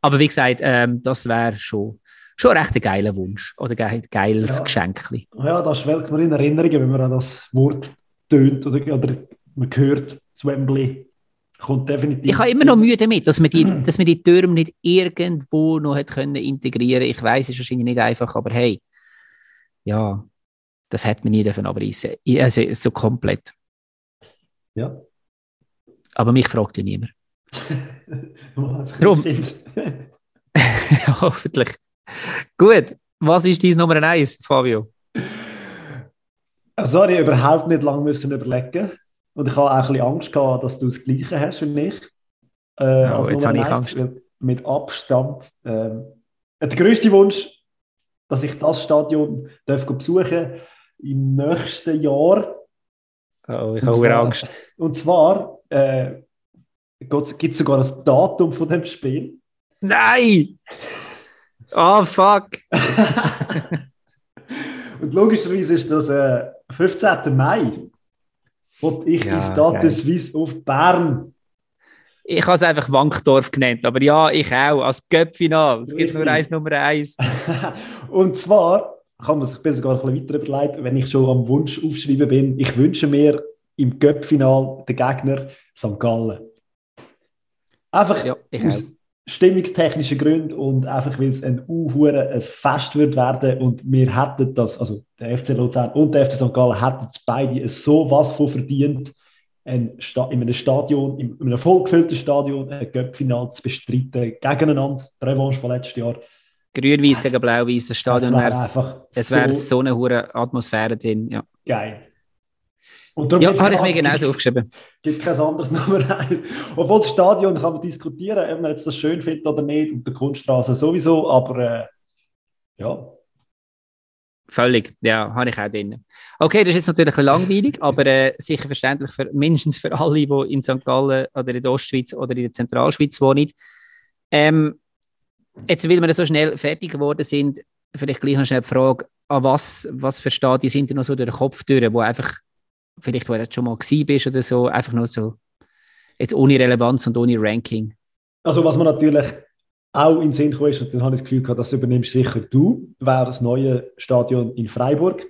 Aber wie gesagt, ähm, das wäre schon, schon recht ein geiler Wunsch oder ein geiles ja. Geschenk. Ja, das schwelgt mir in Erinnerung, wenn man an das Wort tönt oder, oder man hört, Wembley kommt definitiv. Ich habe immer noch Mühe damit, dass man die, dass man die Türme nicht irgendwo noch hat können integrieren Ich weiß, es ist wahrscheinlich nicht einfach, aber hey, ja, das hätte man nie dürfen abreißen. Also, so komplett. Ja. Aber mich fragt ja niemand. Darum. Hoffentlich. Gut, was ist dein Nummer eins, Fabio? Also, ich überhaupt nicht lange müssen überlegen und ich habe auch ein bisschen Angst gehabt, dass du das Gleiche hast wie ich. Äh, oh, jetzt habe ich Angst. Mit Abstand. Äh, der größte Wunsch, dass ich das Stadion darf besuchen im nächsten Jahr. Oh, ich habe Angst. Und zwar äh, gibt es sogar ein Datum von dem Spiel. Nein! Oh, fuck! und logischerweise ist das äh, 15. Mai. Und ich ja, ins Stade Suisse auf Bern. Ich habe es einfach Wankdorf genannt, aber ja, ich auch, als Göppfinal. Es gibt nur eins Nummer eins. und zwar kann man sich sogar ein bisschen weiter überlegen, wenn ich schon am Wunsch aufschreiben bin, ich wünsche mir im Göppfinal den Gegner St. Gallen. Einfach ja, aus, stimmungstechnische Gründe und einfach, weil es ein Uhure ein Fest wird werden und wir hätten das, also der FC Luzern und der FC St. Gallen hätten es beide so was von verdient, ein in einem Stadion, in einem vollgefüllten Stadion ein Göppfinal zu bestreiten gegeneinander, die Revanche von letztes Jahr. Grün-Weiß gegen Blau-Weiß, das Stadion wäre es wäre so, so eine hohe Atmosphäre drin. Ja. Geil. Ja, habe ich mir genauso aufgeschrieben. Es gibt kein anderes Nummer eins. Obwohl das Stadion kann man diskutieren, ob man jetzt das schön findet oder nicht, und der Kunststraße sowieso, aber äh, ja. Völlig, ja, habe ich auch drin. Okay, das ist jetzt natürlich langweilig, aber äh, sicher verständlich für mindestens für alle, die in St. Gallen oder in der Ostschweiz oder in der Zentralschweiz wohnen. Ähm, jetzt, weil wir so schnell fertig geworden sind, vielleicht gleich noch schnell die Frage, an was, was für Stadien sind denn noch so durch den Kopf durch, wo einfach vielleicht, wo du schon mal bist oder so, einfach nur so, jetzt ohne Relevanz und ohne Ranking? Also was man natürlich auch in den Sinn kam, ist, und dann habe ich das Gefühl gehabt, das übernimmst sicher du, wäre das neue Stadion in Freiburg.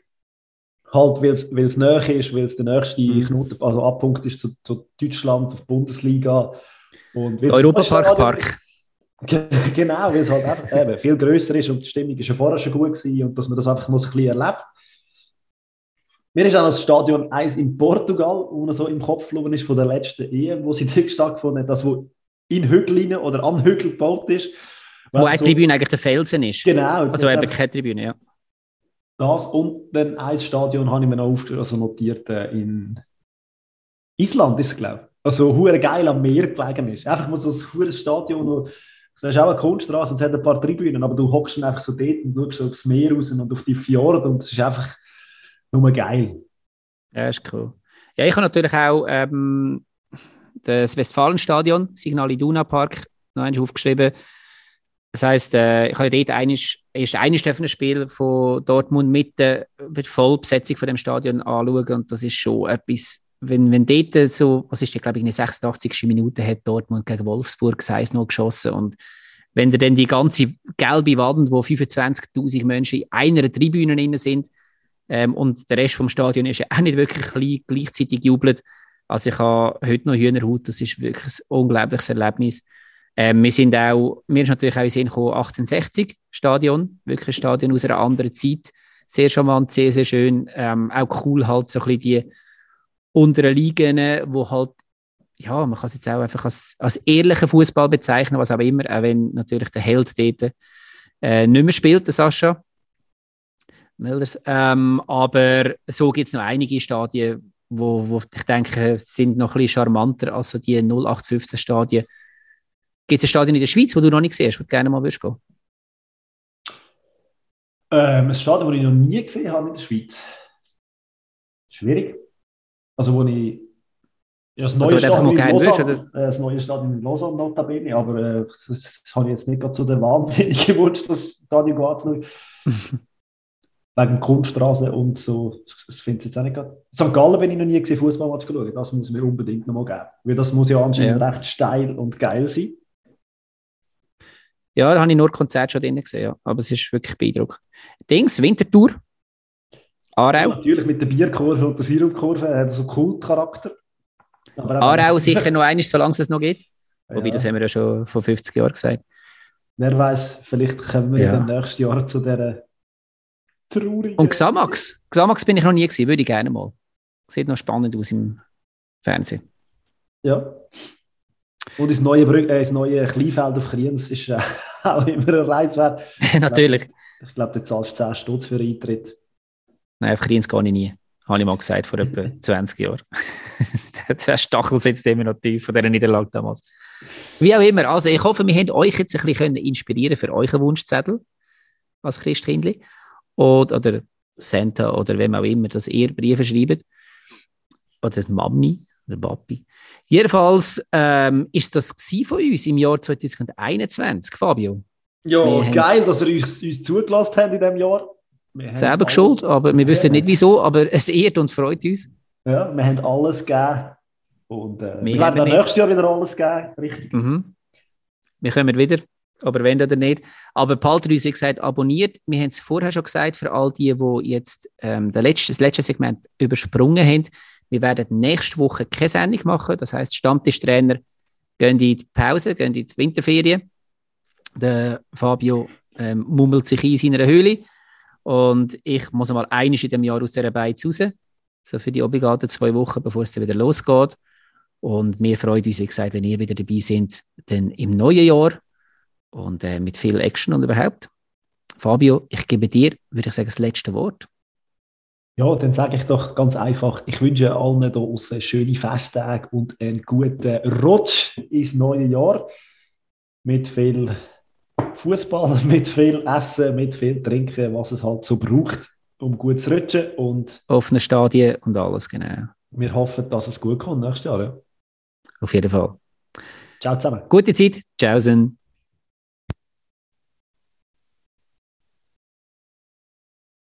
Halt, weil es näher ist, weil es der nächste mhm. Knoten, also Abpunkt ist zu, zu Deutschland, zur Bundesliga. Und der Europapark Park. Genau, weil es halt einfach eben viel grösser ist und die Stimmung ist ja vorher schon gut gewesen und dass man das einfach muss ein bisschen erlebt. Mir ist auch das Stadion 1 in Portugal, wo so im Kopf geflogen ist von der letzten Ehe, wo sie dort stattgefunden hat, das wo in Hügeln oder am Hügel gebaut ist. Wo eine so, Tribüne eigentlich der Felsen ist. Genau. Also eben keine Tribüne, ja. Das und dann ein Stadion habe ich mir noch also notiert äh, in Island, ist es, glaube ich. Also hure geil am Meer gelegen ist. Einfach mal so ein hohes Stadion, wo es ist auch eine Kunststraße es hat ein paar Tribünen, aber du hockst einfach so dort und schaust aufs Meer raus und auf die Fjorde und es ist einfach nur geil. Ja, ist cool. Ja, ich habe natürlich auch ähm, das Westfalenstadion, Signal Iduna Park, noch einmal aufgeschrieben. Das heisst, äh, ich habe dort einiges, erst ein Spiel von Dortmund mit der, Vollbesetzung von dem Stadion anschauen und das ist schon etwas, wenn, wenn dort so, was ist die, glaube ich, in der 86. Minute hat Dortmund gegen Wolfsburg 6 noch geschossen und wenn dann die ganze gelbe Wand, wo 25.000 Menschen in einer Tribüne drin sind, Ähm, und der Rest vom Stadion ist ja auch nicht wirklich gleichzeitig jubelt. Also ich habe heute noch Hühnerhaut, das ist wirklich ein unglaubliches Erlebnis. Ähm, wir sind auch, mir ist natürlich auch in Sinn gekommen, 1860 Stadion, wirklich ein Stadion aus einer anderen Zeit. Sehr charmant, sehr, sehr schön. Ähm, auch cool halt so ein bisschen die unteren Ligen, wo halt, ja, man kann es jetzt auch einfach als, als ehrlichen Fußball bezeichnen, was auch immer, auch wenn natürlich der Held dort äh, nicht mehr spielt, der Sascha. Milders. Ähm, aber so gibt es noch einige Stadien, wo, wo ich denke, sind noch ein bisschen charmanter als so die 0815 Stadien. Gibt es ein Stadion in der Schweiz, wo du noch nicht siehst, wo du gerne mal würdest gehen? Ähm, ein Stadion, das ich noch nie gesehen habe in der Schweiz. Schwierig. Also, wo ich. Ja, das neue Stadion, in Lausanne, äh, das neue Stadion in Lausanne notabene, aber äh, das, das habe ich jetzt nicht gerade zu den Wahnsinnigen gewünscht, das Stadion anzuschauen. Wegen Kunststraße und so. Das finde ich jetzt auch nicht gerade. St. Gallen bin ich noch nie gesehen, Fußballmatch geschaut. Das muss mir unbedingt noch mal geben. Weil das muss ja anscheinend ja. recht steil und geil sein. Ja, da habe ich nur Konzert schon drin gesehen, ja. aber es ist wirklich beeindruckend. Dings, Wintertour. Aarau. Ja, natürlich mit der Bierkurve und der Sirupkurve hat so Kultcharakter. Aarau sicher noch eines, solange es noch geht. Ja. Wobei, das haben wir ja schon vor 50 Jahren gesagt. Wer weiß, vielleicht kommen wir ja. dann nächstes Jahr zu dieser traurigen. Und Xamax? Xamax bin ich noch nie gesehen, würde ich gerne mal. Sieht noch spannend aus im Fernsehen. Ja. Und das neue, Brü äh, das neue Kleinfeld auf Kriens ist äh, auch immer ein Reis wert. Natürlich. Ich glaube, du zahlst 10 Stutz für Eintritt. Nein, auf Kriens gehe ich nie. Habe ich mal gesagt, vor etwa 20 Jahren. der Stachel sitzt immer noch tief von dieser Niederlage damals. Wie auch immer, also ich hoffe, wir haben euch jetzt ein bisschen inspirieren für euren Wunschzettel als Christkindli oder, oder Santa oder wem auch immer, dass ihr Briefe schreibt. Oder Mami oder Papi. Jedenfalls ähm, ist das von uns im Jahr 2021, Fabio. Ja, wir geil, dass ihr uns, uns zugelassen habt in diesem Jahr. Selber geschuld, aber wir wissen nicht wieso, aber es ehrt und freut uns. Ja, wir haben alles gegeben. Und äh, wir, wir werden nächstes Jahr wieder alles geben, richtig. Mhm. Wir kommen wieder, aber wenn oder nicht. Aber behaltet uns, wie gesagt, abonniert. Wir haben es vorher schon gesagt, für all die, die jetzt ähm, das, letzte, das letzte Segment übersprungen haben. Wir werden nächste Woche keine Sendung machen. Das heißt, Stammtischtrainer gehen in die Pause, gehen in die Winterferien. Der Fabio ähm, mummelt sich in seiner Höhle. Und ich muss mal einiges in dem Jahr aus dieser Beiz raus. So für die obligaten zwei Wochen, bevor es wieder losgeht. Und wir freuen uns, wie gesagt, wenn ihr wieder dabei seid, dann im neuen Jahr und äh, mit viel Action und überhaupt. Fabio, ich gebe dir, würde ich sagen, das letzte Wort. Ja, dann sage ich doch ganz einfach, ich wünsche allen da draußen schöne Festtage und einen guten Rutsch ins neue Jahr. Mit viel Fußball, mit viel Essen, mit viel Trinken, was es halt so braucht, um gut zu rutschen. Und Offene Stadien und alles, genau. Wir hoffen, dass es gut kommt nächstes Jahr. Ja. Auf jeden Fall. Ciao zusammen. Gute Zeit. Tschaußen.